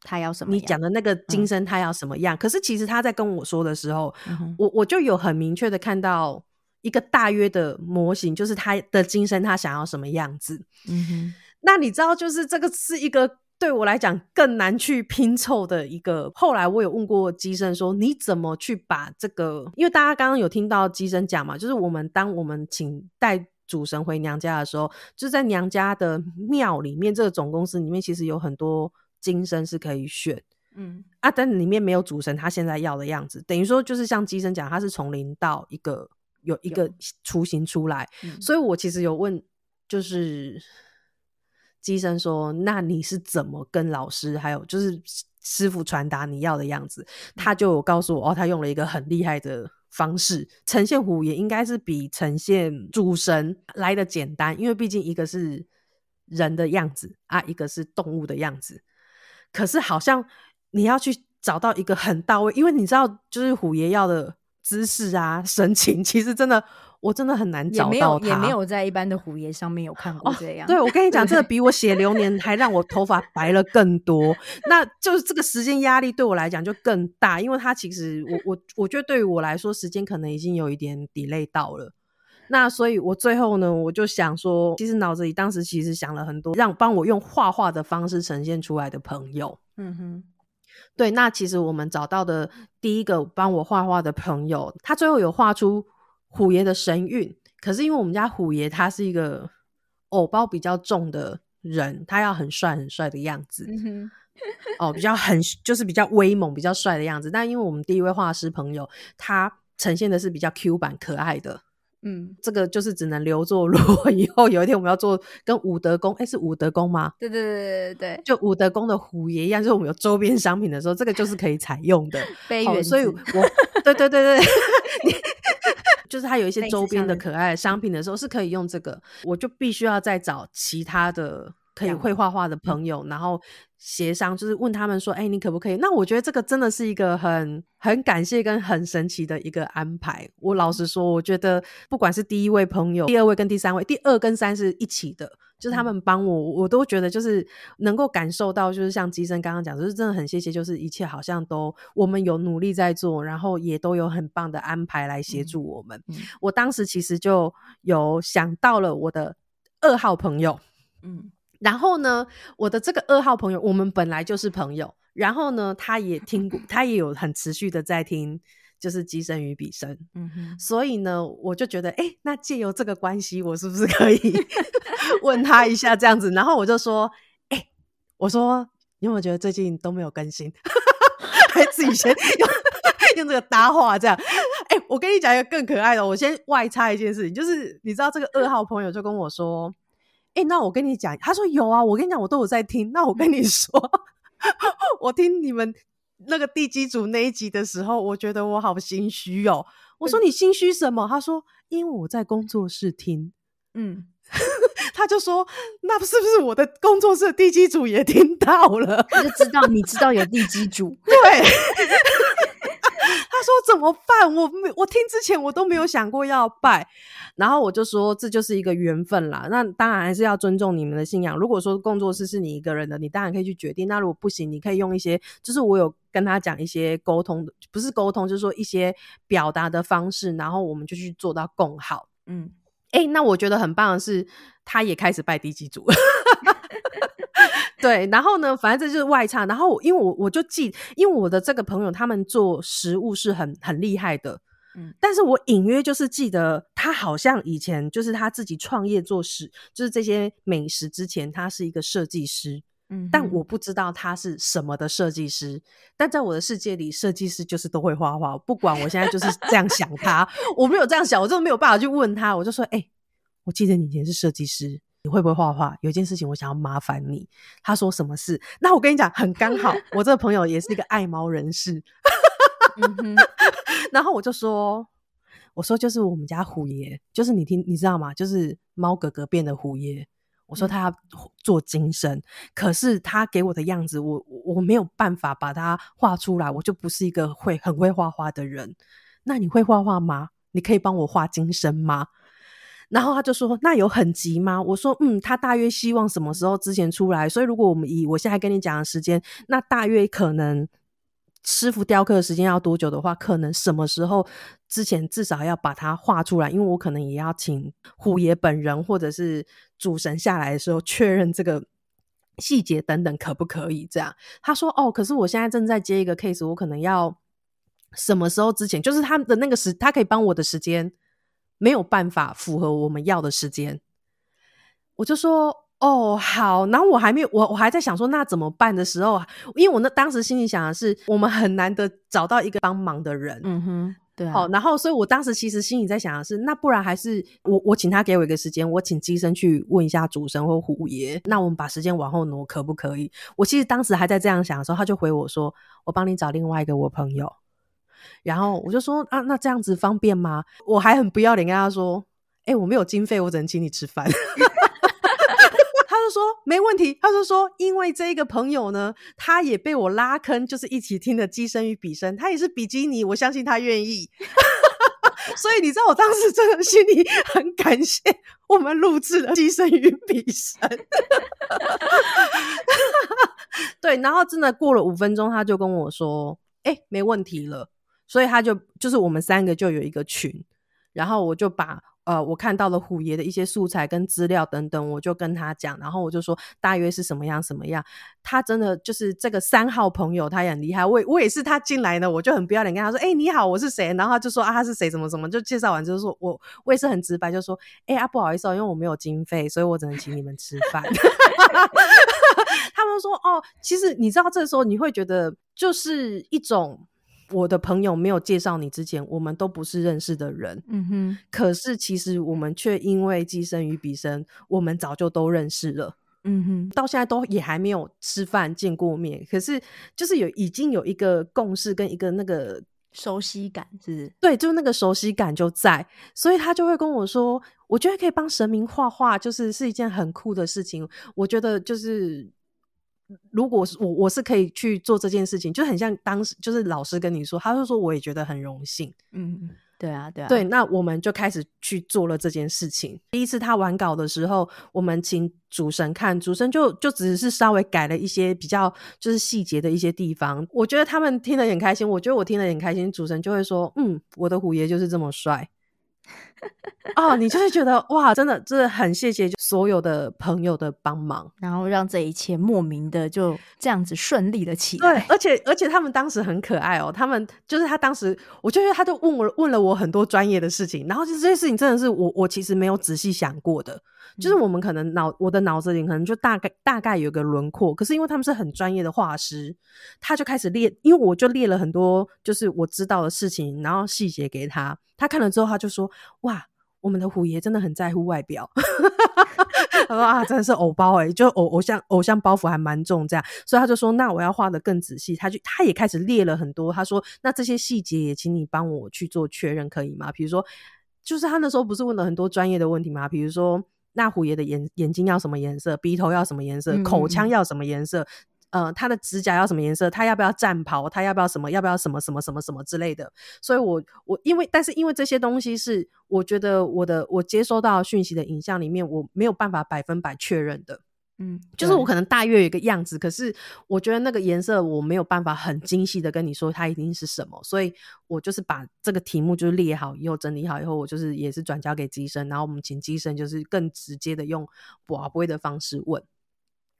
他要什么。你讲的那个今生他要什么样？可是其实他在跟我说的时候，我我就有很明确的看到。一个大约的模型，就是他的今生，他想要什么样子。嗯哼，那你知道，就是这个是一个对我来讲更难去拼凑的一个。后来我有问过机生说，你怎么去把这个？因为大家刚刚有听到机生讲嘛，就是我们当我们请带主神回娘家的时候，就在娘家的庙里面，这个总公司里面其实有很多今生是可以选。嗯啊，但里面没有主神他现在要的样子，等于说就是像机生讲，他是从零到一个。有一个雏形出来，所以我其实有问，就是机生说：“那你是怎么跟老师还有就是师傅传达你要的样子？”他就告诉我：“哦，他用了一个很厉害的方式呈现虎，也应该是比呈现主神来的简单，因为毕竟一个是人的样子啊，一个是动物的样子。可是好像你要去找到一个很到位，因为你知道，就是虎爷要的。”姿势啊，神情，其实真的，我真的很难找到他。也没有在一般的虎爷上面有看过这样。对，我跟你讲，这个比我写流年还让我头发白了更多。那就是这个时间压力对我来讲就更大，因为他其实我我我觉得对于我来说，时间可能已经有一点 delay 到了。那所以，我最后呢，我就想说，其实脑子里当时其实想了很多，让帮我用画画的方式呈现出来的朋友。嗯哼。对，那其实我们找到的第一个帮我画画的朋友，他最后有画出虎爷的神韵。可是因为我们家虎爷他是一个偶包比较重的人，他要很帅很帅的样子，哦，比较很就是比较威猛、比较帅的样子。但因为我们第一位画师朋友，他呈现的是比较 Q 版可爱的。嗯，这个就是只能留作如果 以后有一天我们要做跟武德宫，哎，是武德宫吗？对对对对对就武德宫的虎爷一样，就是我们有周边商品的时候，这个就是可以采用的。哦，所以我对对对对，就是它有一些周边的可爱商品的时候是可以用这个，我就必须要再找其他的。可以会画画的朋友，然后协商，就是问他们说：“哎，你可不可以？”那我觉得这个真的是一个很很感谢跟很神奇的一个安排。我老实说，我觉得不管是第一位朋友、第二位跟第三位，第二跟三是一起的，就是他们帮我，我都觉得就是能够感受到，就是像机生刚刚讲，就是真的很谢谢，就是一切好像都我们有努力在做，然后也都有很棒的安排来协助我们。我当时其实就有想到了我的二号朋友，嗯。然后呢，我的这个二号朋友，我们本来就是朋友。然后呢，他也听过，他也有很持续的在听，就是《机声与笔声》。嗯哼。所以呢，我就觉得，哎，那借由这个关系，我是不是可以 问他一下这样子？然后我就说，哎，我说，你有没有觉得最近都没有更新？还自己先用 用这个搭话这样？哎，我跟你讲一个更可爱的，我先外插一件事情，就是你知道这个二号朋友就跟我说。哎，那我跟你讲，他说有啊，我跟你讲，我都有在听。那我跟你说，我听你们那个地基组那一集的时候，我觉得我好心虚哦。我说你心虚什么？他说因为我在工作室听。嗯，他就说那是不是我的工作室地基组也听到了？就知道你知道有地基组，对。他说怎么办？我没我听之前我都没有想过要拜，然后我就说这就是一个缘分啦。那当然还是要尊重你们的信仰。如果说工作室是你一个人的，你当然可以去决定。那如果不行，你可以用一些，就是我有跟他讲一些沟通的，不是沟通，就是说一些表达的方式，然后我们就去做到共好。嗯，哎，那我觉得很棒的是，他也开始拜地基主。对，然后呢，反正这就是外差。然后因为我我就记，因为我的这个朋友他们做食物是很很厉害的，嗯，但是我隐约就是记得他好像以前就是他自己创业做食，就是这些美食之前，他是一个设计师，嗯，但我不知道他是什么的设计师。但在我的世界里，设计师就是都会画画，不管我现在就是这样想他，我没有这样想，我真的没有办法去问他，我就说，哎，我记得你以前是设计师。你会不会画画？有件事情我想要麻烦你。他说什么事？那我跟你讲，很刚好，我这个朋友也是一个爱猫人士。然后我就说，我说就是我们家虎爷，就是你听，你知道吗？就是猫哥哥变的虎爷。我说他要做精神，可是他给我的样子，我我没有办法把它画出来，我就不是一个会很会画画的人。那你会画画吗？你可以帮我画精神吗？然后他就说：“那有很急吗？”我说：“嗯，他大约希望什么时候之前出来？所以如果我们以我现在跟你讲的时间，那大约可能师傅雕刻的时间要多久的话，可能什么时候之前至少要把它画出来，因为我可能也要请虎爷本人或者是主神下来的时候确认这个细节等等可不可以这样。”他说：“哦，可是我现在正在接一个 case，我可能要什么时候之前，就是他的那个时，他可以帮我的时间。”没有办法符合我们要的时间，我就说哦好，然后我还没有我我还在想说那怎么办的时候，因为我那当时心里想的是我们很难得找到一个帮忙的人，嗯哼，对，好，然后所以我当时其实心里在想的是，那不然还是我我请他给我一个时间，我请机身去问一下主神或虎爷，那我们把时间往后挪可不可以？我其实当时还在这样想的时候，他就回我说，我帮你找另外一个我朋友。然后我就说啊，那这样子方便吗？我还很不要脸跟他说，哎，我没有经费，我只能请你吃饭。他就说没问题，他就说因为这一个朋友呢，他也被我拉坑，就是一起听的《机身与比身》，他也是比基尼，我相信他愿意。所以你知道，我当时真的心里很感谢我们录制了《机身与比身》。对，然后真的过了五分钟，他就跟我说，哎，没问题了。所以他就就是我们三个就有一个群，然后我就把呃我看到了虎爷的一些素材跟资料等等，我就跟他讲，然后我就说大约是什么样什么样。他真的就是这个三号朋友，他也很厉害。我我也是他进来的，我就很不要脸跟他说：“哎，你好，我是谁？”然后他就说：“啊，他是谁？怎么怎么？”就介绍完就是说我我也是很直白，就说：“哎啊，不好意思哦，因为我没有经费，所以我只能请你们吃饭。”他们说：“哦，其实你知道，这时候你会觉得就是一种。”我的朋友没有介绍你之前，我们都不是认识的人。嗯哼，可是其实我们却因为寄生与彼生，我们早就都认识了。嗯哼，到现在都也还没有吃饭见过面，可是就是有已经有一个共识跟一个那个熟悉感，是？对，就那个熟悉感就在，所以他就会跟我说，我觉得可以帮神明画画，就是是一件很酷的事情。我觉得就是。如果是我，我是可以去做这件事情，就很像当时就是老师跟你说，他就说我也觉得很荣幸。嗯，对啊，对啊，对。那我们就开始去做了这件事情。第一次他完稿的时候，我们请主神看，主神就就只是稍微改了一些比较就是细节的一些地方。我觉得他们听得很开心，我觉得我听得很开心。主神就会说：“嗯，我的虎爷就是这么帅。” 哦，你就是觉得哇，真的，真的很谢谢所有的朋友的帮忙，然后让这一切莫名的就这样子顺利的起来。对，而且而且他们当时很可爱哦，他们就是他当时，我就觉得他就问我问了我很多专业的事情，然后就这些事情真的是我我其实没有仔细想过的。就是我们可能脑我的脑子里可能就大概大概有个轮廓，可是因为他们是很专业的画师，他就开始列，因为我就列了很多就是我知道的事情，然后细节给他，他看了之后他就说：“哇，我们的虎爷真的很在乎外表。”他说：“啊，真的是偶包哎，就偶偶像偶像包袱还蛮重这样。”所以他就说：“那我要画的更仔细。”他就他也开始列了很多，他说：“那这些细节也请你帮我去做确认，可以吗？比如说，就是他那时候不是问了很多专业的问题吗？比如说。那虎爷的眼眼睛要什么颜色？鼻头要什么颜色？口腔要什么颜色？呃，他的指甲要什么颜色，他要不要战袍，他要不要什么，要不要什么什么什么什么之类的。所以，我我因为，但是因为这些东西是我觉得我的我接收到讯息的影像里面，我没有办法百分百确认的。嗯，就是我可能大约有一个样子，可是我觉得那个颜色我没有办法很精细的跟你说它一定是什么，所以我就是把这个题目就是列好以后整理好以后，我就是也是转交给机生，然后我们请机生就是更直接的用不会的方式问。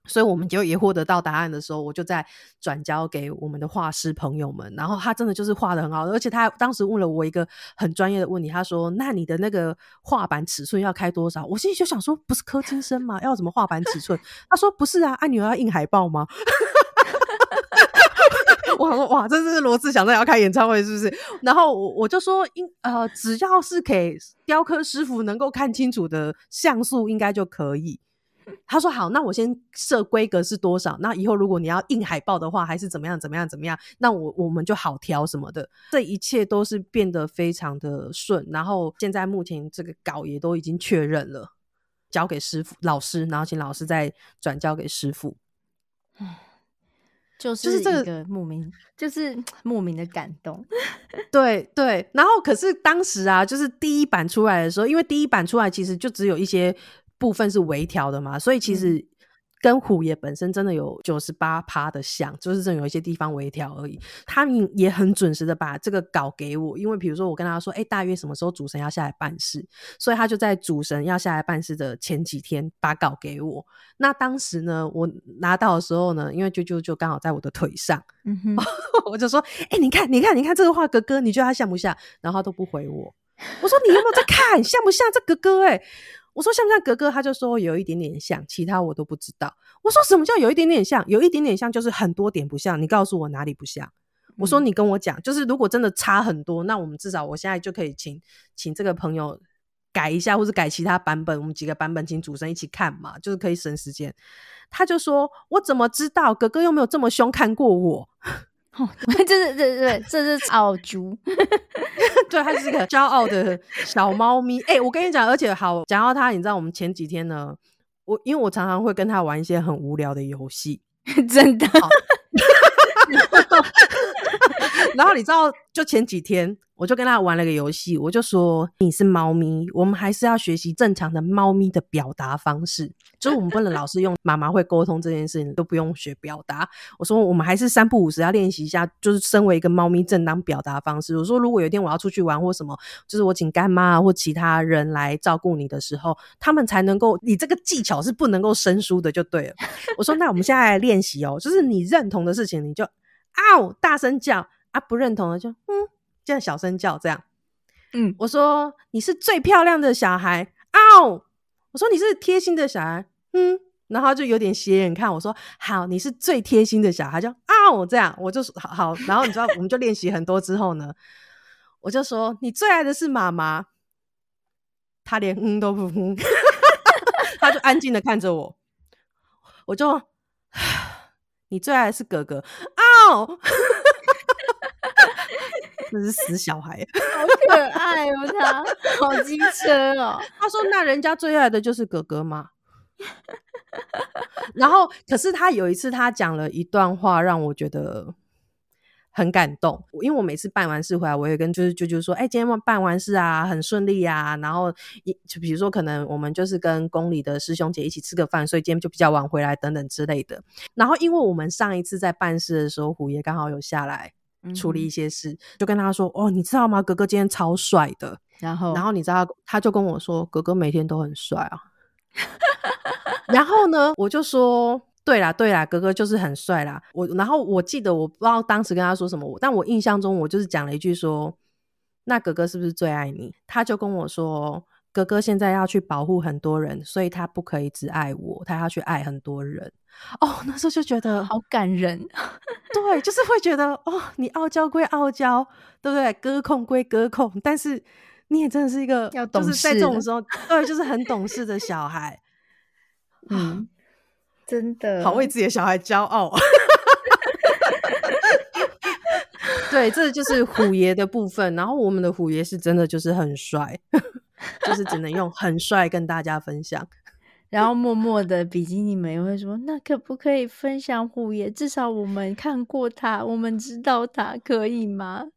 所以我们就也获得到答案的时候，我就在转交给我们的画师朋友们。然后他真的就是画的很好，而且他当时问了我一个很专业的问题，他说：“那你的那个画板尺寸要开多少？”我心里就想说：“不是柯金生吗？要什么画板尺寸？”他说：“不是啊，阿女儿要印海报吗？” 我说：“哇，这是罗志祥在要开演唱会是不是？”然后我我就说：“应呃，只要是给雕刻师傅能够看清楚的像素，应该就可以。” 他说好，那我先设规格是多少？那以后如果你要印海报的话，还是怎么样怎么样怎么样？那我我们就好调什么的。这一切都是变得非常的顺。然后现在目前这个稿也都已经确认了，交给师傅老师，然后请老师再转交给师傅。就是这个莫名，就是 莫名的感动。对对。然后可是当时啊，就是第一版出来的时候，因为第一版出来其实就只有一些。部分是微调的嘛，所以其实跟虎爷本身真的有九十八趴的像，就是真有一些地方微调而已。他们也很准时的把这个稿给我，因为比如说我跟他说，哎，大约什么时候主神要下来办事，所以他就在主神要下来办事的前几天把稿给我。那当时呢，我拿到的时候呢，因为啾啾就刚好在我的腿上，我就说，哎，你看，你看，你看这个画哥哥，你觉得他像不像？然后他都不回我。我说你有没有在看，像不像这哥哥？哎。我说像不像格格？他就说有一点点像，其他我都不知道。我说什么叫有一点点像？有一点点像就是很多点不像。你告诉我哪里不像？我说你跟我讲，就是如果真的差很多，那我们至少我现在就可以请请这个朋友改一下，或者改其他版本。我们几个版本请主持人一起看嘛，就是可以省时间。他就说我怎么知道？格格又没有这么凶看过我。这是这这，这是傲猪，对，它是一个骄傲的小猫咪。哎，我跟你讲，而且好讲到它，你知道，我们前几天呢，我因为我常常会跟它玩一些很无聊的游戏，真的。然后你知道，就前几天。我就跟他玩了个游戏，我就说你是猫咪，我们还是要学习正常的猫咪的表达方式，就是我们不能老是用妈妈会沟通这件事情都不用学表达。我说我们还是三不五时要练习一下，就是身为一个猫咪正当表达方式。我说如果有一天我要出去玩或什么，就是我请干妈或其他人来照顾你的时候，他们才能够，你这个技巧是不能够生疏的，就对了。我说那我们现在来练习哦，就是你认同的事情你就啊大声叫啊，不认同的就嗯。这样小声叫，这样，嗯，我说你是最漂亮的小孩，哦，我说你是贴心的小孩，嗯，然后就有点斜眼看我说，好，你是最贴心的小孩，就哦，这样，我就说好，好，然后你知道，我们就练习很多之后呢，我就说你最爱的是妈妈，他连嗯都不嗯，他就安静的看着我，我就 你最爱的是哥哥，哦。这是死小孩，好可爱哦！他好机车哦。他说：“那人家最爱的就是哥哥吗？” 然后，可是他有一次他讲了一段话，让我觉得很感动。因为我每次办完事回来，我也跟就是舅舅说：“哎，今天办完事啊，很顺利啊。”然后一就比如说，可能我们就是跟宫里的师兄姐一起吃个饭，所以今天就比较晚回来等等之类的。然后，因为我们上一次在办事的时候，虎爷刚好有下来。处理一些事，就跟他说：“哦，你知道吗？哥哥今天超帅的。”然后，然后你知道，他就跟我说：“哥哥每天都很帅啊。”然后呢，我就说：“对啦，对啦，哥哥就是很帅啦。”我然后我记得我不知道当时跟他说什么，但我印象中我就是讲了一句说：“那哥哥是不是最爱你？”他就跟我说。哥哥现在要去保护很多人，所以他不可以只爱我，他要去爱很多人。哦，那时候就觉得好感人，对，就是会觉得哦，你傲娇归傲娇，对不对？歌控归歌控，但是你也真的是一个要懂事，在这种时候，对，就是很懂事的小孩。嗯，真的好为自己的小孩骄傲。对，这就是虎爷的部分。然后我们的虎爷是真的就是很帅。就是只能用很帅跟大家分享，然后默默的比基尼们也会说：“那可不可以分享虎爷？至少我们看过他，我们知道他，可以吗？”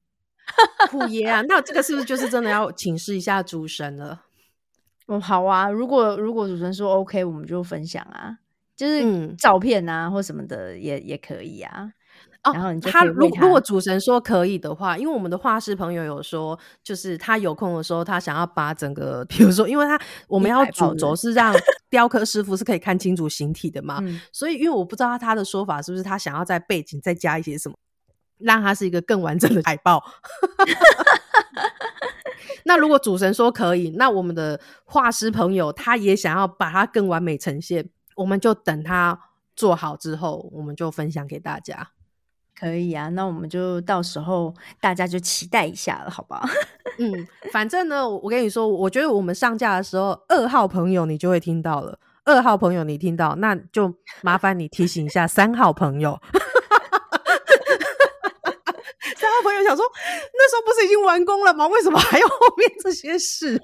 虎爷啊，那这个是不是就是真的要请示一下主神了？哦，好啊，如果如果主神说 OK，我们就分享啊，就是照片啊或什么的也也可以啊。哦，然后你他如如果主神说可以的话，因为我们的画师朋友有说，就是他有空的时候，他想要把整个，比如说，因为他我们要主轴是让雕刻师傅是可以看清楚形体的嘛，所以因为我不知道他的说法是不是他想要在背景再加一些什么。让它是一个更完整的海报。那如果主神说可以，那我们的画师朋友他也想要把它更完美呈现，我们就等他做好之后，我们就分享给大家。可以啊，那我们就到时候大家就期待一下了，好不好？嗯，反正呢，我跟你说，我觉得我们上架的时候，二号朋友你就会听到了。二号朋友你听到，那就麻烦你提醒一下三号朋友。朋友想说，那时候不是已经完工了吗？为什么还有后面这些事？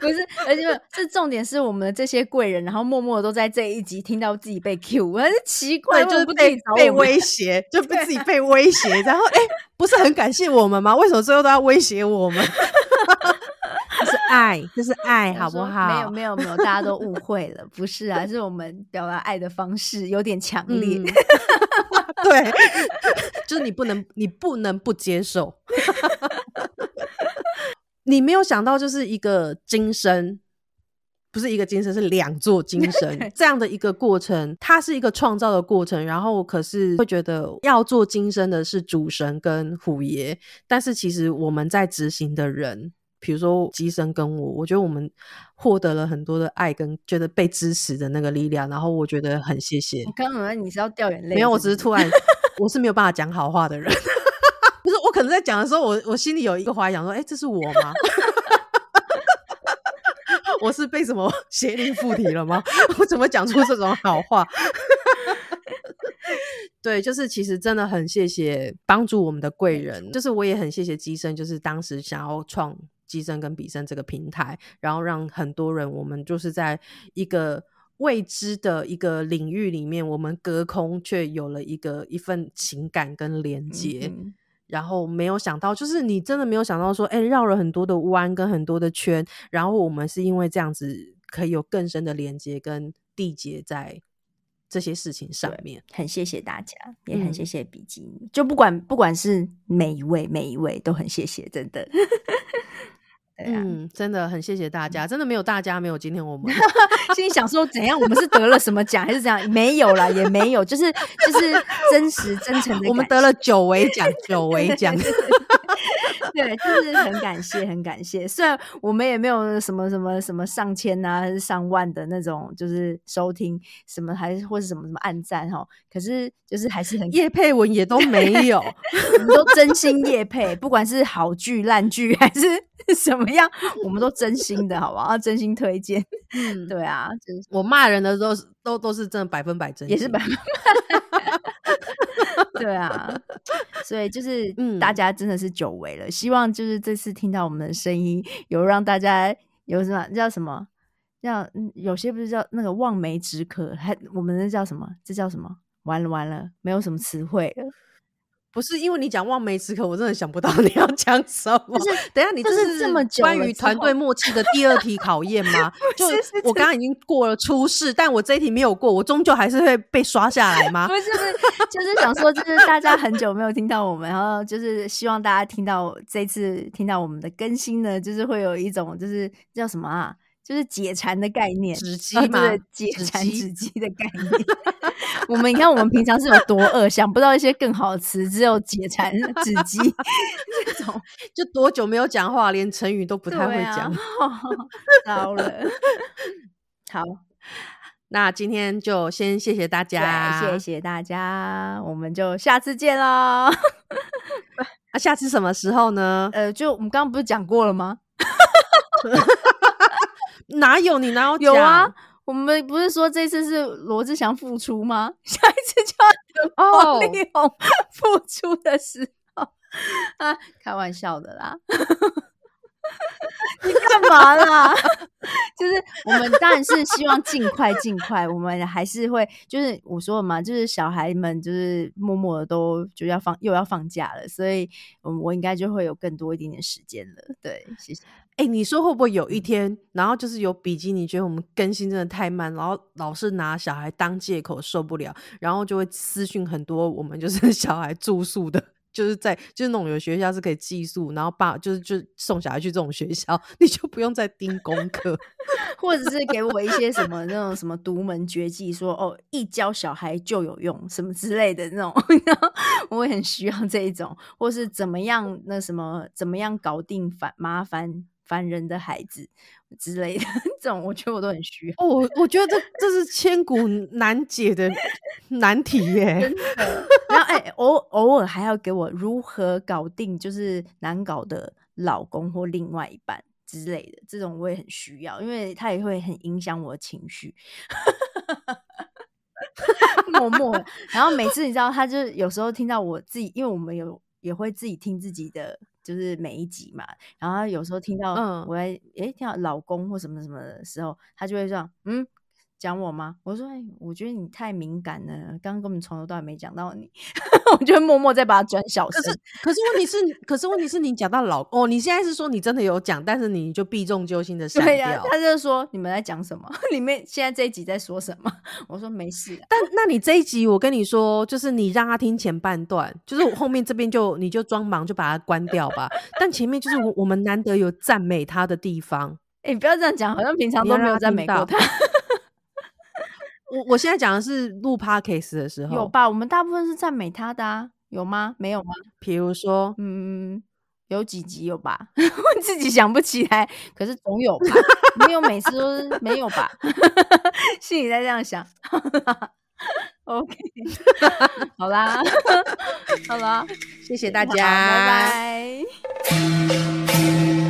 不是，而且这重点是我们的这些贵人，然后默默的都在这一集听到自己被 Q，我还是奇怪，就是被被威胁，就被自己被威胁，然后哎，不是很感谢我们吗？为什么最后都要威胁我们？这是爱，这是爱好不好？没有，没有，没有，大家都误会了，不是啊，是我们表达爱的方式有点强烈。对，就是你不能，你不能不接受。你没有想到，就是一个金身，不是一个金身，是两座金身这样的一个过程。它是一个创造的过程，然后可是会觉得要做金身的是主神跟虎爷，但是其实我们在执行的人。比如说机身跟我，我觉得我们获得了很多的爱跟觉得被支持的那个力量，然后我觉得很谢谢。刚刚你是要掉眼泪？没有，我只是突然我是没有办法讲好话的人，不是我可能在讲的时候，我我心里有一个怀疑，想说，哎，这是我吗？我是被什么 邪灵附体了吗？我怎么讲出这种好话？对，就是其实真的很谢谢帮助我们的贵人，就是我也很谢谢机身，就是当时想要创。机身跟比身这个平台，然后让很多人，我们就是在一个未知的一个领域里面，我们隔空却有了一个一份情感跟连接。然后没有想到，就是你真的没有想到说，哎，绕了很多的弯跟很多的圈，然后我们是因为这样子可以有更深的连接跟缔结在这些事情上面。很谢谢大家，也很谢谢比基尼，就不管不管是每一位每一位都很谢谢，真的。嗯，真的很谢谢大家，真的没有大家，没有今天我们。心里想说怎样，我们是得了什么奖，还是怎样？没有啦，也没有，就是就是真实真诚的。我们得了久违奖，久违奖。对，就是很感谢，很感谢。虽然我们也没有什么什么什么上千啊，还是上万的那种，就是收听什么，还是或是什么什么暗赞哈。可是就是还是很叶佩文也都没有，我们都真心叶佩，不管是好剧烂剧还是什么样，我们都真心的，好不好？真心推荐。嗯，对啊，我骂人的都是都都是真的百分百真，也是百分。对啊，所以就是大家真的是久违了，希望就是这次听到我们的声音，有让大家有什么叫什么叫有些不是叫那个望梅止渴，还我们那叫什么？这叫什么？完了完了，没有什么词汇了。不是因为你讲望梅止渴，我真的想不到 你要讲什么。就是等下你这是这么关于团队默契的第二题考验吗？就我刚刚已经过了初试，但我这一题没有过，我终究还是会被刷下来吗？不是，不是，就是想说，就是大家很久没有听到我们，然后就是希望大家听到这次听到我们的更新呢，就是会有一种就是叫什么啊？就是解馋的概念，纸鸡嘛，解馋纸鸡的概念。我们你看，我们平常是有多饿，想不到一些更好的词，只有解馋纸鸡 这种。就多久没有讲话，连成语都不太会讲，糟了。好，那今天就先谢谢大家，谢谢大家，我们就下次见喽。那下次什么时候呢？呃，就我们刚刚不是讲过了吗？哪有你哪有有啊？我们不是说这次是罗志祥复出吗？下一次就要王力宏 复出的时候 啊，开玩笑的啦！你干嘛啦？就就是我们当然是希望尽快尽快，我们还是会就是我说了嘛，就是小孩们就是默默的都就要放又要放假了，所以我我应该就会有更多一点点时间了。对，谢谢。哎，你说会不会有一天，然后就是有比基尼觉得我们更新真的太慢，然后老是拿小孩当借口受不了，然后就会私讯很多我们就是 小孩住宿的。就是在就是那种有学校是可以寄宿，然后爸就是就送小孩去这种学校，你就不用再盯功课，或者是给我一些什么那种什么独门绝技，说哦一教小孩就有用什么之类的那种，我也很需要这一种，或是怎么样那什么怎么样搞定烦麻烦。烦人的孩子之类的，这种我觉得我都很需要。我我觉得这这是千古难解的难题 耶。然后哎，偶偶尔还要给我如何搞定就是难搞的老公或另外一半之类的，这种我也很需要，因为他也会很影响我的情绪。默默，然后每次你知道，他就有时候听到我自己，因为我们有也会自己听自己的。就是每一集嘛，然后有时候听到我在诶听到老公或什么什么的时候，他就会说嗯。讲我吗？我说，哎，我觉得你太敏感了，刚刚根本从头到尾没讲到你，我就默默再把它转小声。可是，可是问题是，可是问题是你讲到老哦，你现在是说你真的有讲，但是你就避重就轻的删掉。他就说你们在讲什么？里面现在这一集在说什么？我说没事。但那你这一集，我跟你说，就是你让他听前半段，就是我后面这边就你就装忙就把它关掉吧。但前面就是我我们难得有赞美他的地方。哎，你不要这样讲，好像平常都没有赞美过他。我我现在讲的是录 podcast 的时候，有吧？我们大部分是赞美他的啊，有吗？没有吗？比如说，嗯，有几集有吧？我自己想不起来，可是总有吧？没有每次都是没有吧？心里在这样想。OK，好啦，好啦，谢谢大家，拜拜。